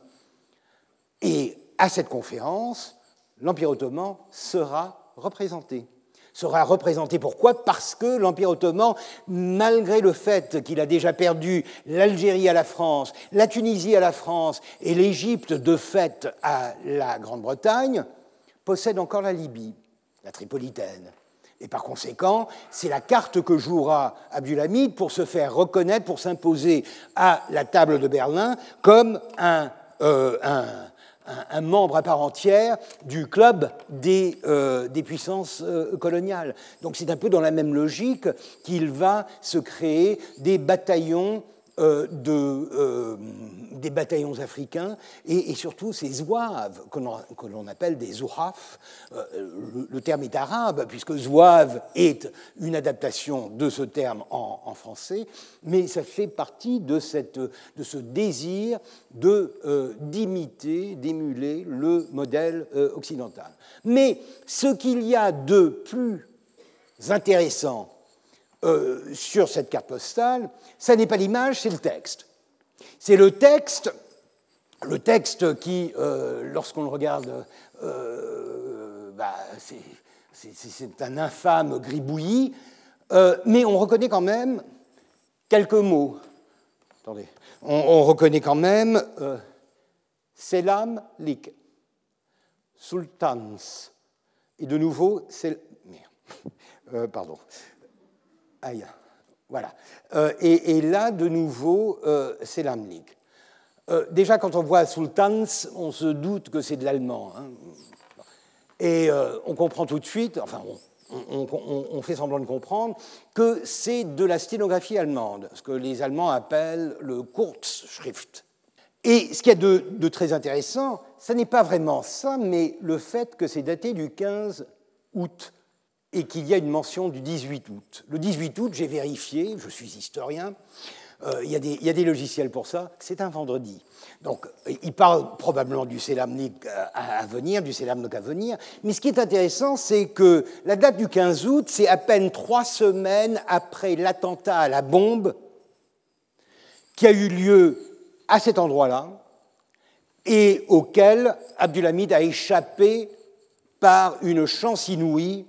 Et à cette conférence, l'Empire ottoman sera représenté sera représenté. Pourquoi? Parce que l'Empire ottoman, malgré le fait qu'il a déjà perdu l'Algérie à la France, la Tunisie à la France et l'Égypte de fait à la Grande-Bretagne, possède encore la Libye, la Tripolitaine. Et par conséquent, c'est la carte que jouera Abdulhamid pour se faire reconnaître, pour s'imposer à la table de Berlin comme un, euh, un, membre à part entière du club des, euh, des puissances euh, coloniales. Donc c'est un peu dans la même logique qu'il va se créer des bataillons euh, euh, des bataillons africains et, surtout ces zouaves que l'on appelle des zouhaf. Euh, le, terme est arabe puisque zouave est une adaptation de ce terme en, français, mais ça fait partie de, de ce désir de d'imiter, d'émuler le modèle occidental. Mais ce qu'il y a de plus intéressant euh, sur cette carte postale, ça n'est pas l'image, c'est le texte. C'est le texte, le texte qui, euh, lorsqu'on le regarde, euh, bah, c'est un infâme gribouillis, mais on reconnaît quand même quelques mots. Attendez, on, reconnaît quand même Selam Lik, Sultans, et de nouveau, c'est. pardon. Aïe. Voilà. Euh, et, là, de nouveau, euh, c'est l'Amlik. Euh, déjà, quand on voit Sultans, on se doute que c'est de l'allemand. Hein. Et on comprend tout de suite, enfin, on, fait semblant de comprendre, que c'est de la sténographie allemande, ce que les Allemands appellent le Kurzschrift. Et ce qu'il y a de, de très intéressant, ce n'est pas vraiment ça, mais le fait que c'est daté du 15 août et qu'il y a une mention du 18 août. Le 18 août, j'ai vérifié, je suis historien, euh, il, y a des, logiciels pour ça, c'est un vendredi. Donc, il parle probablement du Selamnik à, venir, du Selamnik à venir, mais ce qui est intéressant, c'est que la date du 15 août, c'est à peine trois semaines après l'attentat à la bombe qui a eu lieu à cet endroit-là et auquel Abdulhamid a échappé par une chance inouïe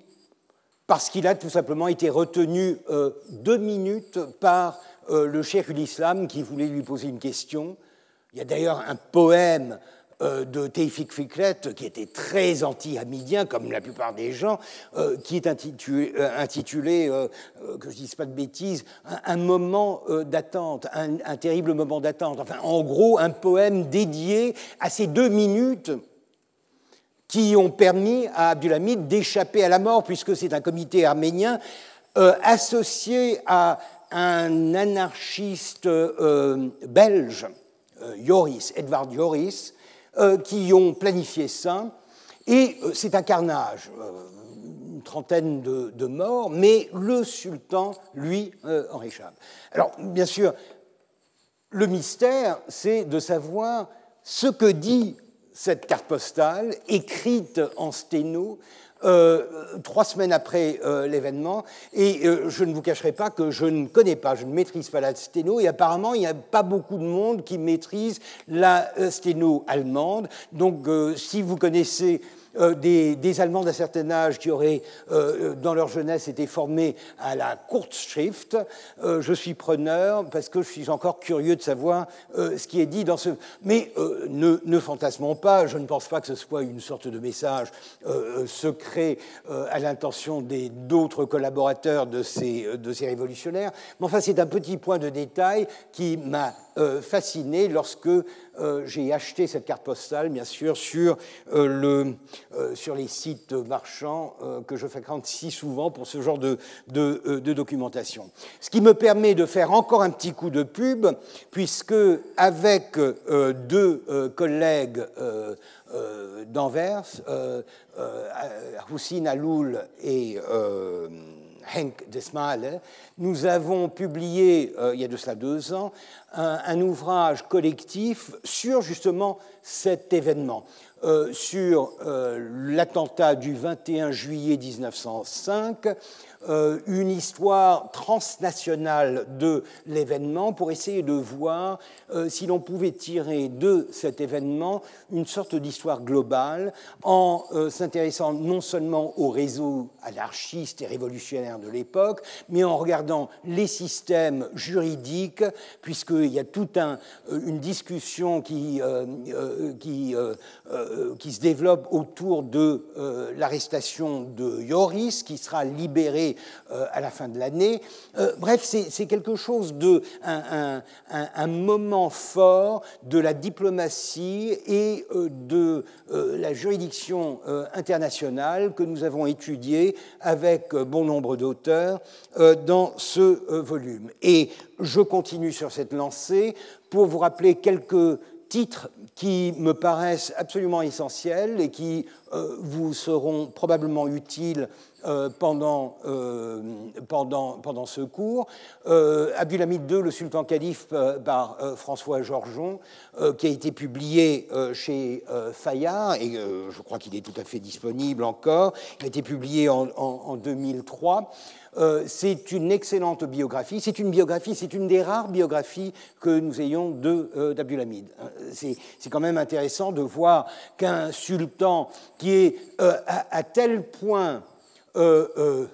parce qu'il a tout simplement été retenu euh, deux minutes par le cheikh l'Islam qui voulait lui poser une question. Il y a d'ailleurs un poème euh, de Tevfik Fikret, qui était très anti-hamidien, comme la plupart des gens, euh, qui est intitulé, euh, que je ne dise pas de bêtises, un, moment d'attente, un, terrible moment d'attente. Enfin, en gros, un poème dédié à ces deux minutes qui ont permis à Abdulhamid d'échapper à la mort, puisque c'est un comité arménien associé à un anarchiste belge, Joris, Edvard Joris, euh, qui ont planifié ça. Et euh, c'est un carnage, euh, une trentaine de, morts, mais le sultan, lui, en réchappe. Alors, bien sûr, le mystère, c'est de savoir ce que dit cette carte postale, écrite en sténo, euh, trois semaines après euh, l'événement, et euh, je ne vous cacherai pas que je ne connais pas, je ne maîtrise pas la sténo, et apparemment il n'y a pas beaucoup de monde qui maîtrise la sténo allemande. Donc si vous connaissez euh, des, Allemands d'un certain âge qui auraient, euh, dans leur jeunesse, été formés à la Kurzschrift. Euh, je suis preneur parce que je suis encore curieux de savoir ce qui est dit dans ce. Mais ne, fantasmons pas, je ne pense pas que ce soit une sorte de message secret à l'intention d'autres collaborateurs de ces, de ces révolutionnaires. Mais enfin, c'est un petit point de détail qui m'a fasciné lorsque euh, j'ai acheté cette carte postale, bien sûr, sur, euh, le, euh, sur les sites marchands que je fréquente si souvent pour ce genre de, de, documentation. Ce qui me permet de faire encore un petit coup de pub, puisque avec deux collègues d'Anvers, Houssine Aloul et Henk Desmale, nous avons publié, euh, il y a de cela deux ans, un, ouvrage collectif sur justement cet événement, euh, sur euh, l'attentat du 21 juillet 1905 euh, une histoire transnationale de l'événement pour essayer de voir euh, si l'on pouvait tirer de cet événement une sorte d'histoire globale en euh, s'intéressant non seulement au réseau anarchiste et révolutionnaire de l'époque, mais en regardant les systèmes juridiques, puisqu'il y a toute un, une discussion qui, qui, qui se développe autour de l'arrestation de Yoris, qui sera libéré euh, à la fin de l'année. Euh, bref, c'est quelque chose de un, moment fort de la diplomatie et euh, de la juridiction internationale que nous avons étudié avec bon nombre d'auteurs dans ce volume. Et je continue sur cette lancée pour vous rappeler quelques titres qui me paraissent absolument essentiels et qui vous seront probablement utiles euh, pendant, euh, pendant, pendant ce cours. Euh, Abdulhamid II, le sultan calife par François Georgeon, qui a été publié chez Fayard, et je crois qu'il est tout à fait disponible encore. Il a été publié en, 2003. C'est une excellente biographie. C'est une biographie, c'est une des rares biographies que nous ayons d'Abdulhamid. C'est quand même intéressant de voir qu'un sultan qui est à, tel point euh, euh,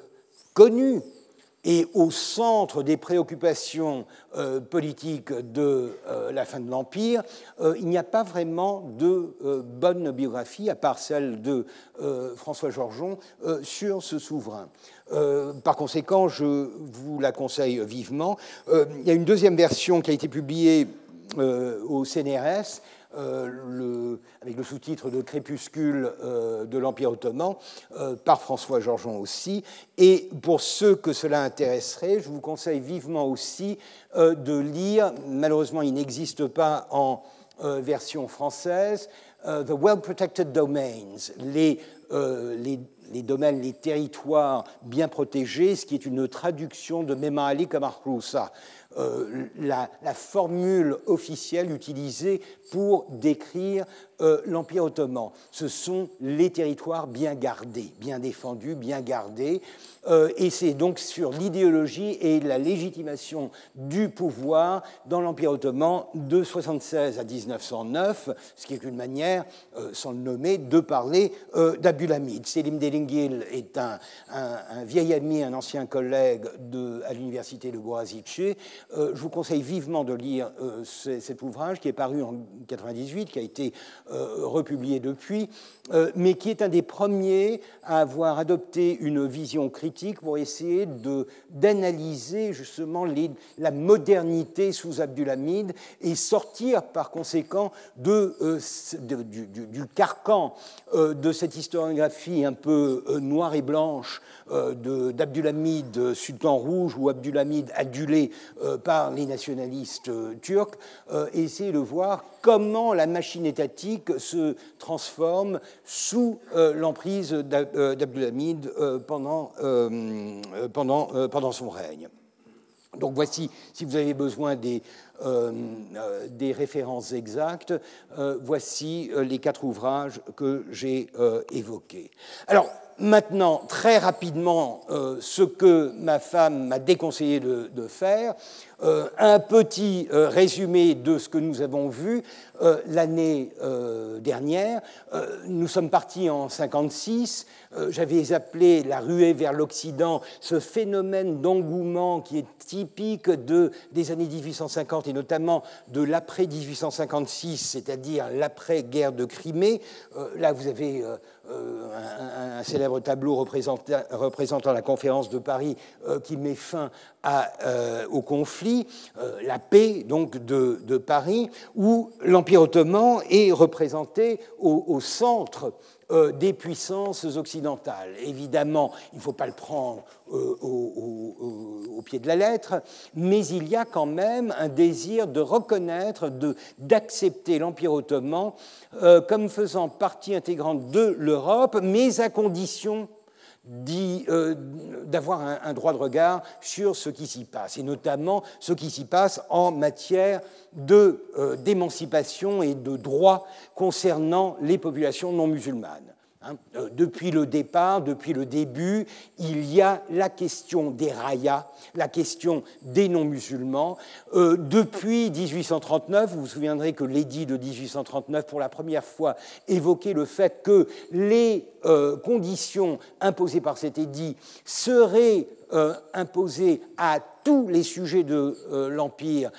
connu et au centre des préoccupations euh, politiques de la fin de l'Empire, il n'y a pas vraiment de bonne biographie, à part celle de François Georgeon, sur ce souverain. Par conséquent, je vous la conseille vivement. il y a une deuxième version qui a été publiée au CNRS euh, avec le sous-titre de Crépuscule euh, de l'Empire ottoman, euh, par François Georgeon aussi. Et pour ceux que cela intéresserait, je vous conseille vivement aussi de lire, malheureusement il n'existe pas en version française, The Well-Protected Domains, les, les, domaines, les territoires bien protégés, ce qui est une traduction de Mema Ali. Euh, la, formule officielle utilisée pour décrire euh, l'Empire ottoman. Ce sont les territoires bien gardés, bien défendus, bien gardés. Euh, et c'est donc sur l'idéologie et la légitimation du pouvoir dans l'Empire ottoman de 76 à 1909, ce qui est une manière, sans le nommer, de parler d'Abdulhamid. Selim Delingil est un, vieil ami, un ancien collègue à l'université de Boğaziçi, je vous conseille vivement de lire cet ouvrage qui est paru en 98, qui a été republié depuis, mais qui est un des premiers à avoir adopté une vision critique pour essayer d'analyser justement la modernité sous Abdulhamid et sortir par conséquent de, du, du, carcan de cette historiographie un peu noire et blanche euh, d'Abdulhamid Sultan Rouge ou Abdulhamid adulé euh, par les nationalistes euh, turcs, et essayer de voir comment la machine étatique se transforme sous l'emprise d'Abdulhamid pendant, pendant, pendant son règne. Donc voici, si vous avez besoin des, des références exactes, voici les quatre ouvrages que j'ai évoqués. Alors, maintenant très rapidement euh, ce que ma femme m'a déconseillé de, faire, euh, un petit euh, résumé de ce que nous avons vu l'année dernière. nous sommes partis en 56. J'avais appelé la ruée vers l'Occident ce phénomène d'engouement qui est typique de, des années 1850 et notamment de l'après 1856, c'est-à-dire l'après-guerre de Crimée. là, vous avez un, célèbre tableau représentant, la conférence de Paris euh, qui met fin euh, au conflit, euh, la paix donc de, Paris, où l'Empire ottoman est représenté au centre euh, des puissances occidentales. Évidemment, il ne faut pas le prendre euh, au, pied de la lettre, mais il y a quand même un désir de reconnaître, d'accepter l'Empire ottoman comme faisant partie intégrante de l'Europe, mais à condition d'avoir un, droit de regard sur ce qui s'y passe, et notamment ce qui s'y passe en matière d'émancipation et de droits concernant les populations non musulmanes. Hein. Euh, depuis le départ, depuis le début, il y a la question des rayas, la question des non-musulmans. Euh, depuis 1839, vous vous souviendrez que l'édit de 1839, pour la première fois, évoquait le fait que les euh, conditions imposées par cet édit seraient imposées à tous les sujets de l'Empire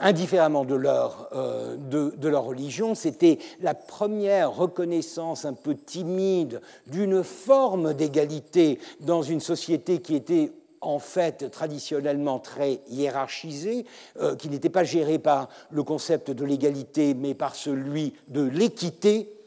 indifféremment de leur, euh, de, leur religion. C'était la première reconnaissance un peu timide d'une forme d'égalité dans une société qui était en fait traditionnellement très hiérarchisée, euh, qui n'était pas gérée par le concept de l'égalité, mais par celui de l'équité,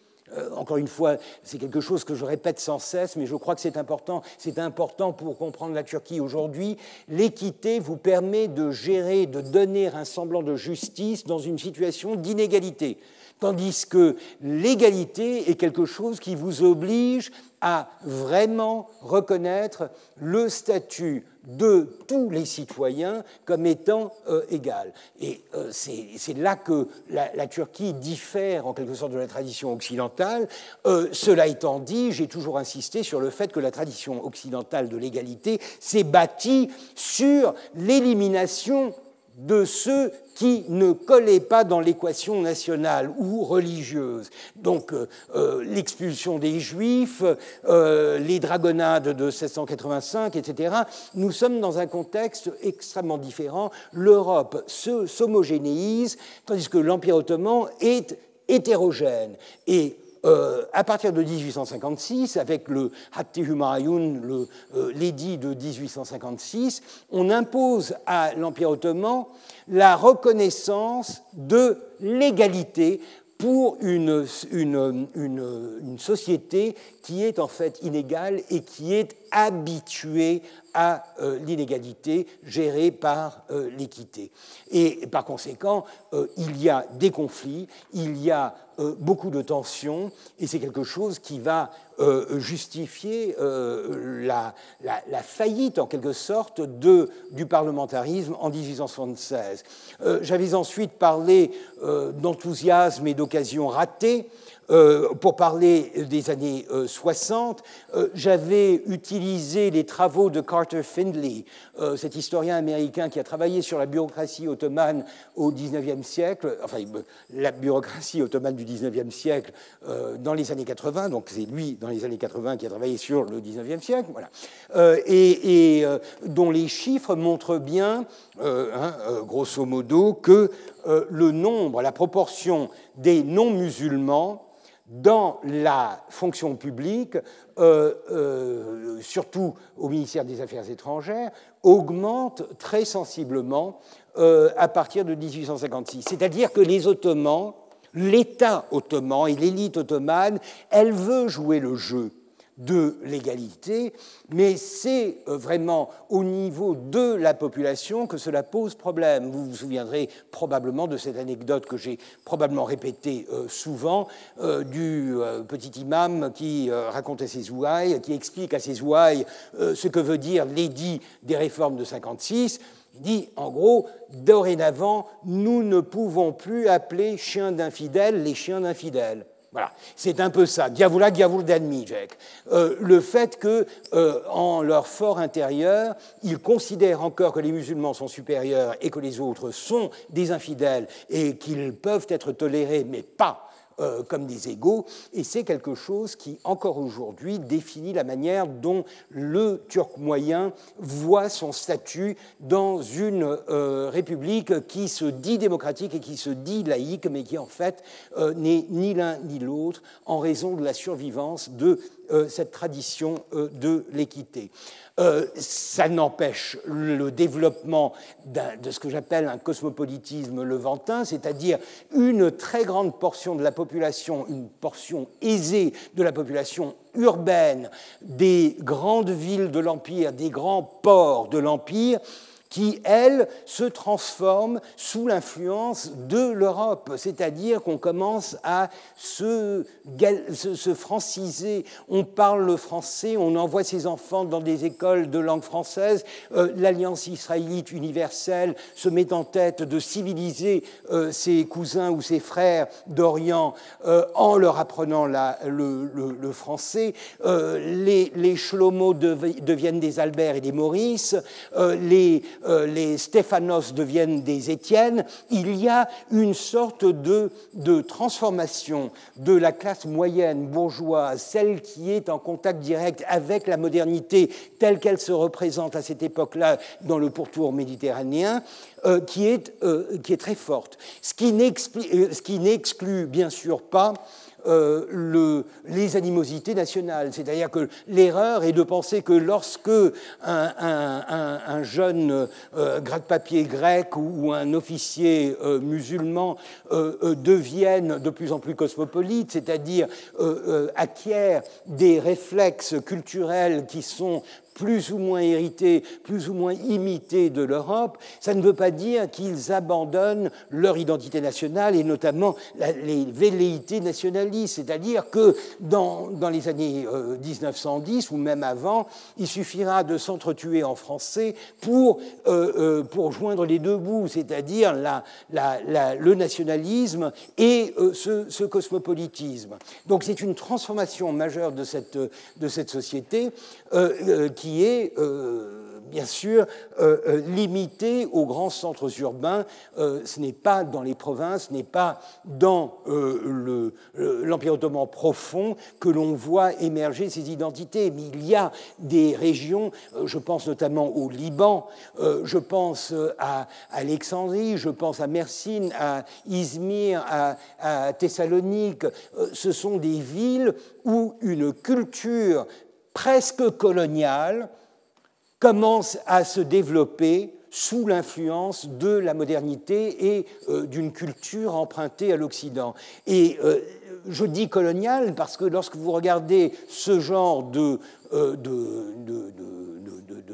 encore une fois, c'est quelque chose que je répète sans cesse, mais je crois que c'est important. C'est important pour comprendre la Turquie aujourd'hui. L'équité vous permet de gérer, de donner un semblant de justice dans une situation d'inégalité. Tandis que l'égalité est quelque chose qui vous oblige à vraiment reconnaître le statut de tous les citoyens comme étant euh, égal. Et euh, c'est là que la, Turquie diffère en quelque sorte de la tradition occidentale. Euh, cela étant dit, j'ai toujours insisté sur le fait que la tradition occidentale de l'égalité s'est bâtie sur l'élimination de ceux qui ne collaient pas dans l'équation nationale ou religieuse. Donc euh, euh, l'expulsion des Juifs, euh, les dragonnades de 1685, etc. Nous sommes dans un contexte extrêmement différent. L'Europe s'homogénéise, tandis que l'Empire ottoman est hétérogène. Et euh, à partir de 1856, avec le Hatti Humayun, euh, l'édit de 1856, on impose à l'Empire ottoman la reconnaissance de l'égalité pour une, société qui est en fait inégale et qui est habituée à euh, l'inégalité gérée par euh, l'équité. Et par conséquent, euh, il y a des conflits, il y a beaucoup de tensions, et c'est quelque chose qui va justifier la, la, faillite, en quelque sorte, de, du parlementarisme en 1876. J'avais ensuite parlé d'enthousiasme et d'occasions ratées. Euh, pour parler des années 60, euh, euh, j'avais utilisé les travaux de Carter Findlay, cet historien américain qui a travaillé sur la bureaucratie ottomane au XIXe siècle, enfin la bureaucratie ottomane du XIXe siècle dans les années 80, donc c'est lui dans les années 80 qui a travaillé sur le XIXe siècle, voilà, et, dont les chiffres montrent bien, hein, grosso modo, que le nombre, la proportion des non-musulmans dans la fonction publique, euh, euh, surtout au ministère des Affaires étrangères, augmente très sensiblement euh, à partir de 1856. C'est-à-dire que les Ottomans, l'État ottoman et l'élite ottomane, elle veut jouer le jeu de l'égalité, mais c'est euh, vraiment au niveau de la population que cela pose problème. Vous vous souviendrez probablement de cette anecdote que j'ai probablement répétée euh, souvent euh, du petit imam qui raconte à ses ouailles, qui explique à ses ouailles ce que veut dire l'édit des réformes de 56. Il dit, en gros, dorénavant, nous ne pouvons plus appeler chiens d'infidèles les chiens d'infidèles. Voilà, c'est un peu ça. Diavoula, diavoul d'ennemi, euh, le fait que, euh, en leur fort intérieur, ils considèrent encore que les musulmans sont supérieurs et que les autres sont des infidèles et qu'ils peuvent être tolérés, mais pas euh, comme des égaux, et c'est quelque chose qui, encore aujourd'hui, définit la manière dont le Turc moyen voit son statut dans une euh, république qui se dit démocratique et qui se dit laïque, mais qui en fait euh, n'est ni l'un ni l'autre en raison de la survivance de cette tradition de l'équité. Euh, ça n'empêche le développement de ce que j'appelle un cosmopolitisme levantin, c'est-à-dire une très grande portion de la population, une portion aisée de la population urbaine des grandes villes de l'Empire, des grands ports de l'Empire, qui, elle, se transforme sous l'influence de l'Europe, c'est-à-dire qu'on commence à se, se, franciser, on parle le français, on envoie ses enfants dans des écoles de langue française, euh, l'Alliance israélite universelle se met en tête de civiliser euh, ses cousins ou ses frères d'Orient euh, en leur apprenant le, français, les, les Shlomo deviennent des Albert et des Maurice, les euh, les Stéphanos deviennent des Étienne, il y a une sorte de, de transformation de la classe moyenne bourgeoise, celle qui est en contact direct avec la modernité telle qu'elle se représente à cette époque-là dans le pourtour méditerranéen, euh, qui, est, euh, qui est très forte. Ce qui n'exclut bien sûr pas euh, le, les animosités nationales. C'est-à-dire que l'erreur est de penser que lorsque un, jeune euh, gratte-papier grec ou, un officier euh, musulman deviennent de plus en plus cosmopolites, c'est-à-dire acquièrent des réflexes culturels qui sont plus ou moins hérités, plus ou moins imités de l'Europe, ça ne veut pas dire qu'ils abandonnent leur identité nationale et notamment les velléités nationalistes. C'est-à-dire que dans, dans, les années 1910 euh, ou même avant, il suffira de s'entretuer en français pour, euh, euh, pour joindre les deux bouts, c'est-à-dire la, le nationalisme et ce, ce, cosmopolitisme. Donc c'est une transformation majeure de cette, de cette société qui qui est euh, bien sûr euh, euh, limité aux grands centres urbains. ce n'est pas dans les provinces, ce n'est pas dans l'Empire ottoman profond que l'on voit émerger ces identités. Mais il y a des régions, je pense notamment au Liban, je pense à Alexandrie, je pense à Mersine, à Izmir, à Thessalonique. ce sont des villes où une culture presque coloniale commence à se développer sous l'influence de la modernité et euh, d'une culture empruntée à l'Occident. Et euh, je dis coloniale parce que lorsque vous regardez ce genre de, euh, de,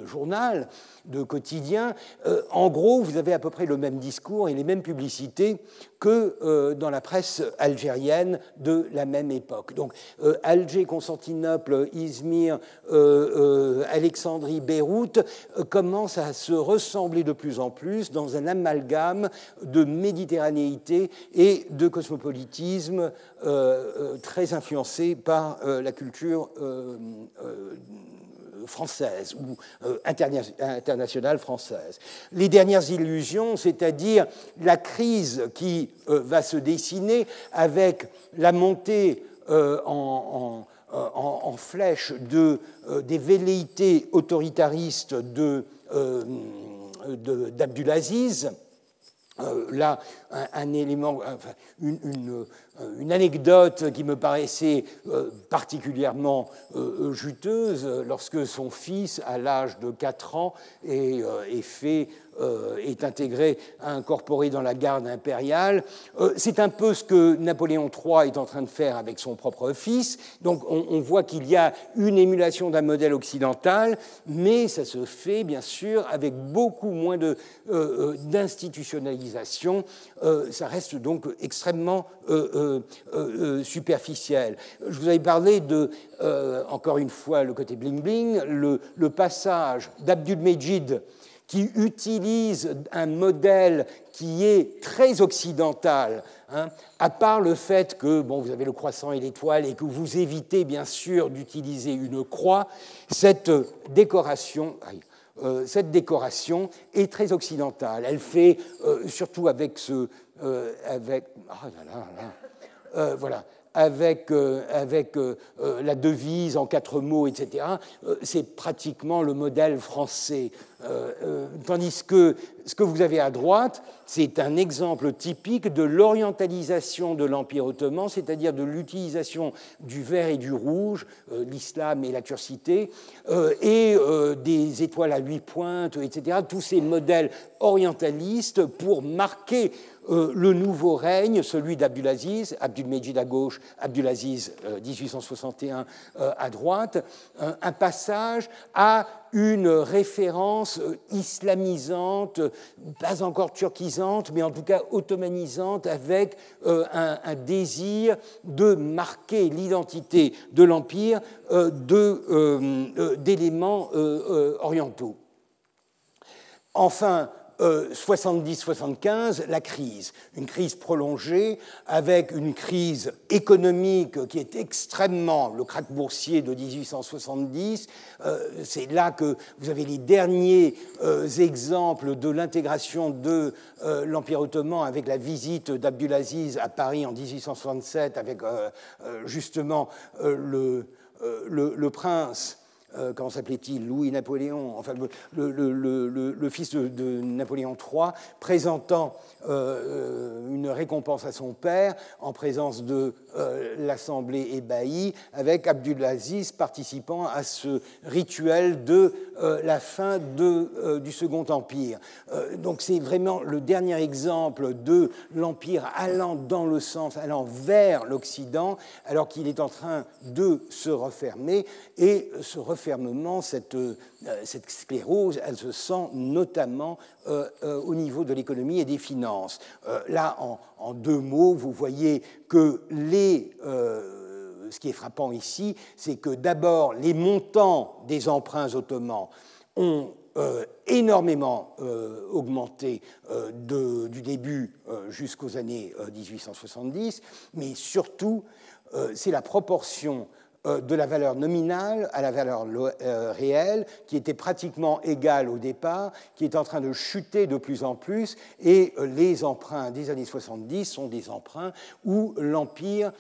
journal, de quotidien, euh, en gros, vous avez à peu près le même discours et les mêmes publicités que euh, dans la presse algérienne de la même époque. Donc euh, Alger, Constantinople, Izmir, Alexandrie, Beyrouth commencent à se ressembler de plus en plus dans un amalgame de méditerranéité et de cosmopolitisme très influencé par la culture française ou euh, internationale française. Les dernières illusions, c'est-à-dire la crise qui euh, va se dessiner avec la montée euh, en, flèche de, des velléités autoritaristes d'Abdulaziz. Là, un, élément, une, euh, une anecdote qui me paraissait euh, particulièrement euh, juteuse lorsque son fils, à l'âge de 4 ans, est, fait est intégré, incorporé dans la garde impériale. C'est un peu ce que Napoléon III est en train de faire avec son propre fils. Donc on, voit qu'il y a une émulation d'un modèle occidental, mais ça se fait bien sûr avec beaucoup moins d'institutionnalisation. ça reste donc extrêmement euh, euh, superficielle. Je vous avais parlé de, euh, encore une fois, le côté bling-bling, le, passage d'Abdul-Mejid qui utilise un modèle qui est très occidental, hein, à part le fait que bon, vous avez le croissant et l'étoile et que vous évitez bien sûr d'utiliser une croix, cette décoration, cette décoration est très occidentale. Elle fait, surtout avec ce... avec, ah là là là, euh, voilà, avec, euh, avec euh, la devise en quatre mots, etc., c'est pratiquement le modèle français. tandis que ce que vous avez à droite, c'est un exemple typique de l'orientalisation de l'Empire ottoman, c'est-à-dire de l'utilisation du vert et du rouge, l'islam et la turcité, et des étoiles à huit pointes, etc., tous ces modèles orientalistes pour marquer euh, le nouveau règne, celui d'Abdulaziz, Abdulmejid à gauche, Abdulaziz 1861 euh, euh, à droite, un passage à une référence islamisante, pas encore turquisante, mais en tout cas ottomanisante, avec un, désir de marquer l'identité de l'Empire d'éléments orientaux. Enfin, 70-75, la crise, une crise prolongée avec une crise économique qui est extrêmement le krach boursier de 1870. Euh, c'est là que vous avez les derniers euh, exemples de l'intégration de euh, l'Empire ottoman avec la visite d'Abdulaziz à Paris en 1867 avec justement le, prince euh, comment s'appelait-il, Louis-Napoléon, enfin le, fils de, Napoléon III, présentant euh, euh, une récompense à son père en présence de l'Assemblée ébahie, avec Abdulaziz participant à ce rituel de la fin du Second Empire. donc c'est vraiment le dernier exemple de l'Empire allant dans le sens, allant vers l'Occident, alors qu'il est en train de se refermer et se refermer fermement cette, euh, cette sclérose, elle se sent notamment euh, euh, au niveau de l'économie et des finances. là, en, deux mots, vous voyez que les ce qui est frappant ici, c'est que d'abord, les montants des emprunts ottomans ont énormément augmenté du début jusqu'aux années 1870, mais surtout, c'est la proportion de la valeur nominale à la valeur euh, réelle, qui était pratiquement égale au départ, qui est en train de chuter de plus en plus, et euh, les emprunts des années 70 sont des emprunts où l'Empire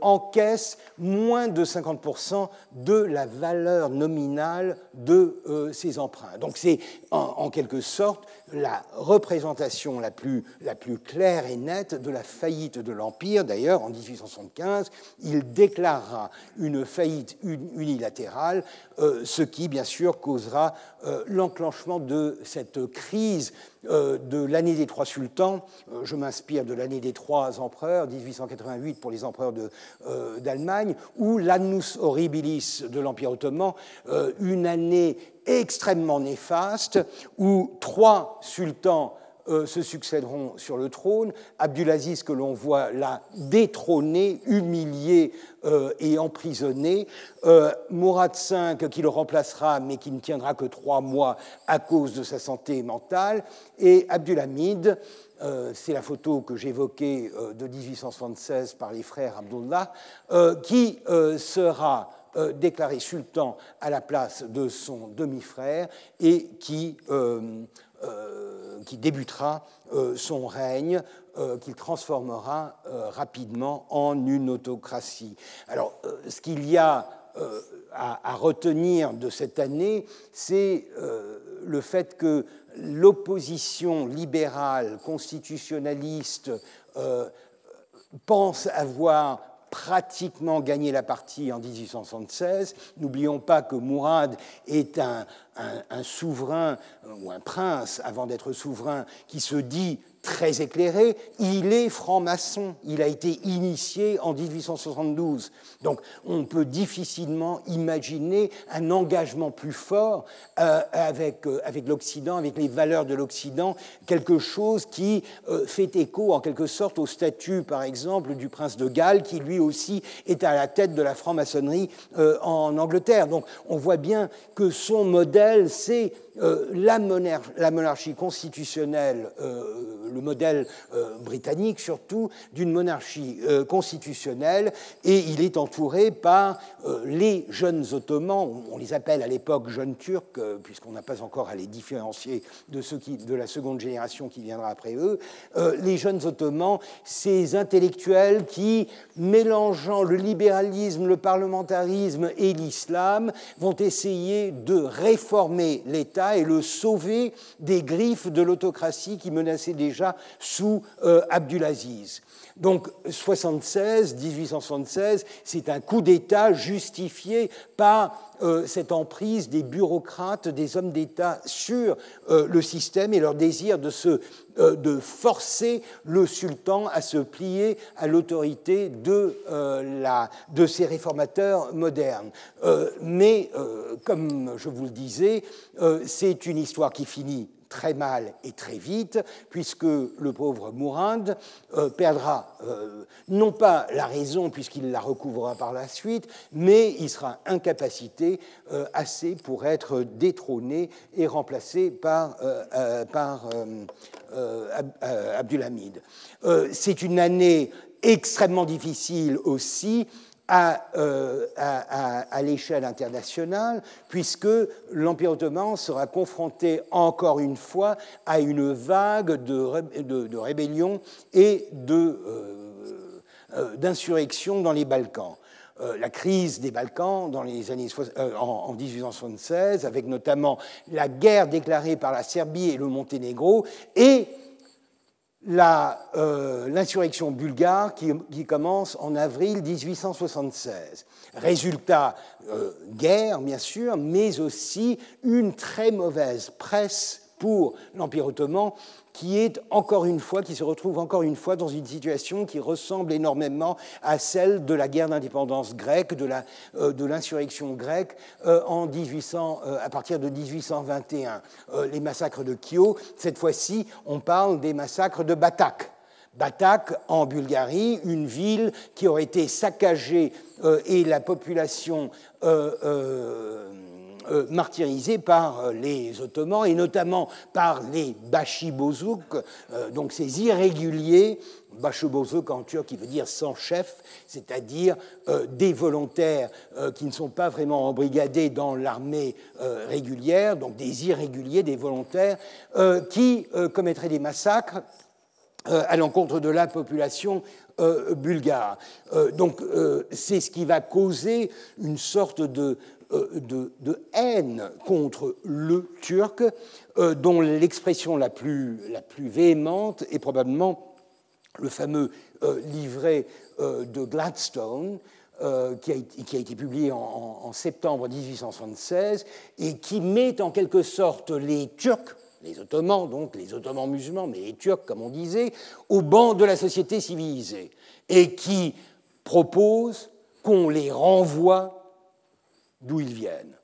encaisse moins de 50% de la valeur nominale de ces emprunts. Donc c'est en, quelque sorte la représentation la plus, la plus claire et nette de la faillite de l'Empire. D'ailleurs, en 1875, il déclarera une faillite unilatérale, ce qui, bien sûr, causera l'enclenchement de cette crise de l'année des trois sultans. je m'inspire de l'année des trois empereurs, 1888 pour les empereurs d'Allemagne, ou l'annus horribilis de l'Empire ottoman, une année extrêmement néfaste où trois sultans euh, se succéderont sur le trône. Abdulaziz, que l'on voit là détrôné, humilié euh, et emprisonné. Euh, Mourad V, qui le remplacera, mais qui ne tiendra que trois mois à cause de sa santé mentale. Et Abdulhamid, c'est la photo que j'évoquais de 1876 par les frères Abdullah, qui sera déclaré sultan à la place de son demi-frère et qui qui débutera euh, son règne, euh, qu'il transformera rapidement en une autocratie. Alors, ce qu'il y a à, retenir de cette année, c'est le fait que l'opposition libérale, constitutionnaliste, pense avoir pratiquement gagné la partie en 1876. N'oublions pas que Mourad est un, un, souverain ou un prince, avant d'être souverain, qui se dit très éclairé, il est franc-maçon, il a été initié en 1872. Donc on peut difficilement imaginer un engagement plus fort euh, avec, euh, avec l'Occident, avec les valeurs de l'Occident, quelque chose qui euh, fait écho en quelque sorte au statut, par exemple, du prince de Galles, qui lui aussi est à la tête de la franc-maçonnerie en Angleterre. Donc on voit bien que son modèle, c'est euh, la, monarchie, constitutionnelle, euh, le modèle euh, britannique surtout, d'une monarchie constitutionnelle, et il est entouré par les jeunes ottomans, on les appelle à l'époque jeunes turcs, puisqu'on n'a pas encore à les différencier de ceux de la seconde génération qui viendra après eux, les jeunes ottomans, ces intellectuels qui, mélangeant le libéralisme, le parlementarisme et l'islam, vont essayer de réformer l'État et le sauver des griffes de l'autocratie qui menaçait déjà sous euh, Abdulaziz. Donc 76, 1876, c'est un coup d'État justifié par euh, cette emprise des bureaucrates, des hommes d'État sur euh, le système et leur désir de, se, de forcer le sultan à se plier à l'autorité de, de ces réformateurs modernes. mais, comme je vous le disais, c'est une histoire qui finit très mal et très vite, puisque le pauvre Mourad euh, perdra euh, non pas la raison, puisqu'il la recouvrera par la suite, mais il sera incapacité euh, assez pour être détrôné et remplacé par, par Abdulhamid. C'est une année extrêmement difficile aussi euh, à, l'échelle internationale, puisque l'Empire ottoman sera confronté encore une fois à une vague de, de, rébellions et euh, euh, d'insurrections dans les Balkans. la crise des Balkans dans les années, en, 1876, avec notamment la guerre déclarée par la Serbie et le Monténégro, et euh, l'insurrection bulgare qui, commence en avril 1876. Résultat, euh, guerre bien sûr, mais aussi une très mauvaise presse pour l'Empire ottoman qui est encore une fois, qui se retrouve encore une fois dans une situation qui ressemble énormément à celle de la guerre d'indépendance grecque, de euh, l'insurrection grecque euh, en 1800, euh, à partir de 1821. les massacres de Kio, cette fois-ci, on parle des massacres de Batak. Batak en Bulgarie, une ville qui aurait été saccagée et la population martyrisés par euh, les Ottomans et notamment par les Bashibozuk, euh, donc ces irréguliers. Bashibozuk en turc qui veut dire sans chef, c'est-à-dire des volontaires qui ne sont pas vraiment embrigadés dans l'armée régulière, donc des irréguliers, des volontaires, qui commettraient des massacres à l'encontre de la population bulgare. donc c'est ce qui va causer une sorte de euh, de, haine contre le turc, euh, dont l'expression la plus, la plus véhémente est probablement le fameux euh, livret de Gladstone, qui, a, été publié en, septembre 1876 et qui met en quelque sorte les Turcs, les Ottomans, donc les Ottomans musulmans, mais les Turcs, comme on disait, au banc de la société civilisée, et qui propose qu'on les renvoie d'où ils viennent,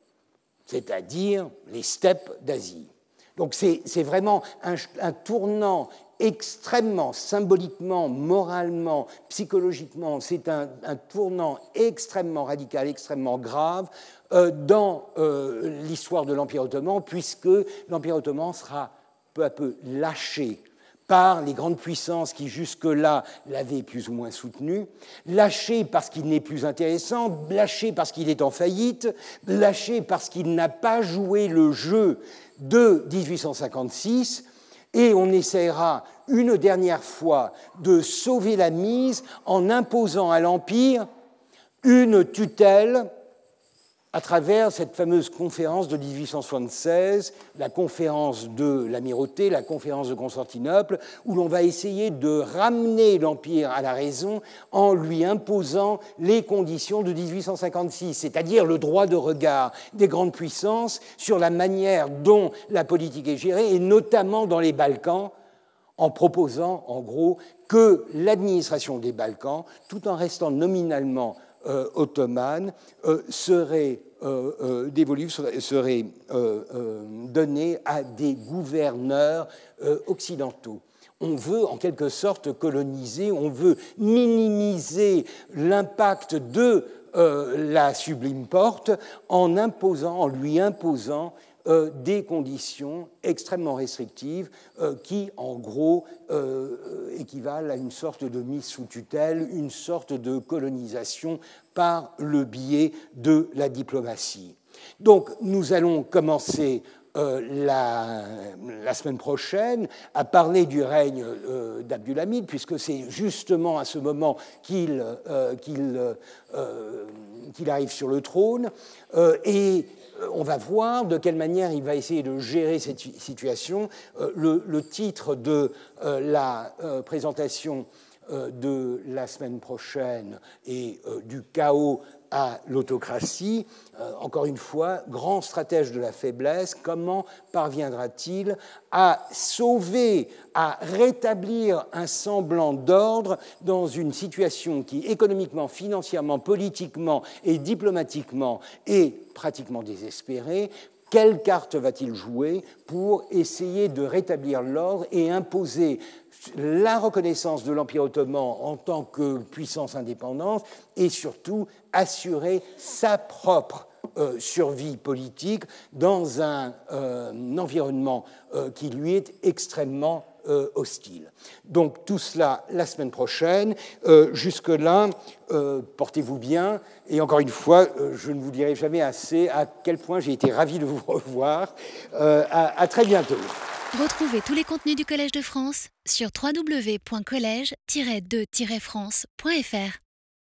c'est-à-dire les steppes d'Asie. Donc c'est vraiment un, tournant extrêmement symboliquement, moralement, psychologiquement, c'est un, tournant extrêmement radical, extrêmement grave euh, dans euh, l'histoire de l'Empire ottoman, puisque l'Empire ottoman sera peu à peu lâché par les grandes puissances qui jusque-là l'avaient plus ou moins soutenu, lâché parce qu'il n'est plus intéressant, lâché parce qu'il est en faillite, lâché parce qu'il n'a pas joué le jeu de 1856, et on essaiera une dernière fois de sauver la mise en imposant à l'Empire une tutelle à travers cette fameuse conférence de 1876, la conférence de l'Amirauté, la conférence de Constantinople, où l'on va essayer de ramener l'Empire à la raison en lui imposant les conditions de 1856, c'est-à-dire le droit de regard des grandes puissances sur la manière dont la politique est gérée, et notamment dans les Balkans, en proposant en gros que l'administration des Balkans, tout en restant nominalement euh, ottomane euh, serait euh, serait, donnée à des gouverneurs occidentaux. On veut en quelque sorte coloniser, on veut minimiser l'impact de la sublime porte en imposant, en lui imposant euh, des conditions extrêmement restrictives euh, qui, en gros, euh, équivalent à une sorte de mise sous tutelle, une sorte de colonisation par le biais de la diplomatie. Donc, nous allons commencer la, semaine prochaine à parler du règne d'Abdulhamid, puisque c'est justement à ce moment qu'il arrive sur le trône. et euh, on va voir de quelle manière il va essayer de gérer cette situation. Euh, le, titre de euh, la présentation de la semaine prochaine est du chaos à l'autocratie. encore une fois, grand stratège de la faiblesse, comment parviendra-t-il à sauver, à rétablir un semblant d'ordre dans une situation qui, économiquement, financièrement, politiquement et diplomatiquement, est pratiquement désespérée? Quelle carte va-t-il jouer pour essayer de rétablir l'ordre et imposer la reconnaissance de l'Empire ottoman en tant que puissance indépendante et surtout assurer sa propre euh, survie politique dans un, euh, environnement euh, qui lui est extrêmement hostile. Donc tout cela la semaine prochaine. Jusque-là, portez-vous bien. Et encore une fois, je ne vous dirai jamais assez à quel point j'ai été ravi de vous revoir. À, à très bientôt. Retrouvez tous les contenus du Collège de France sur www.colège-2-france.fr.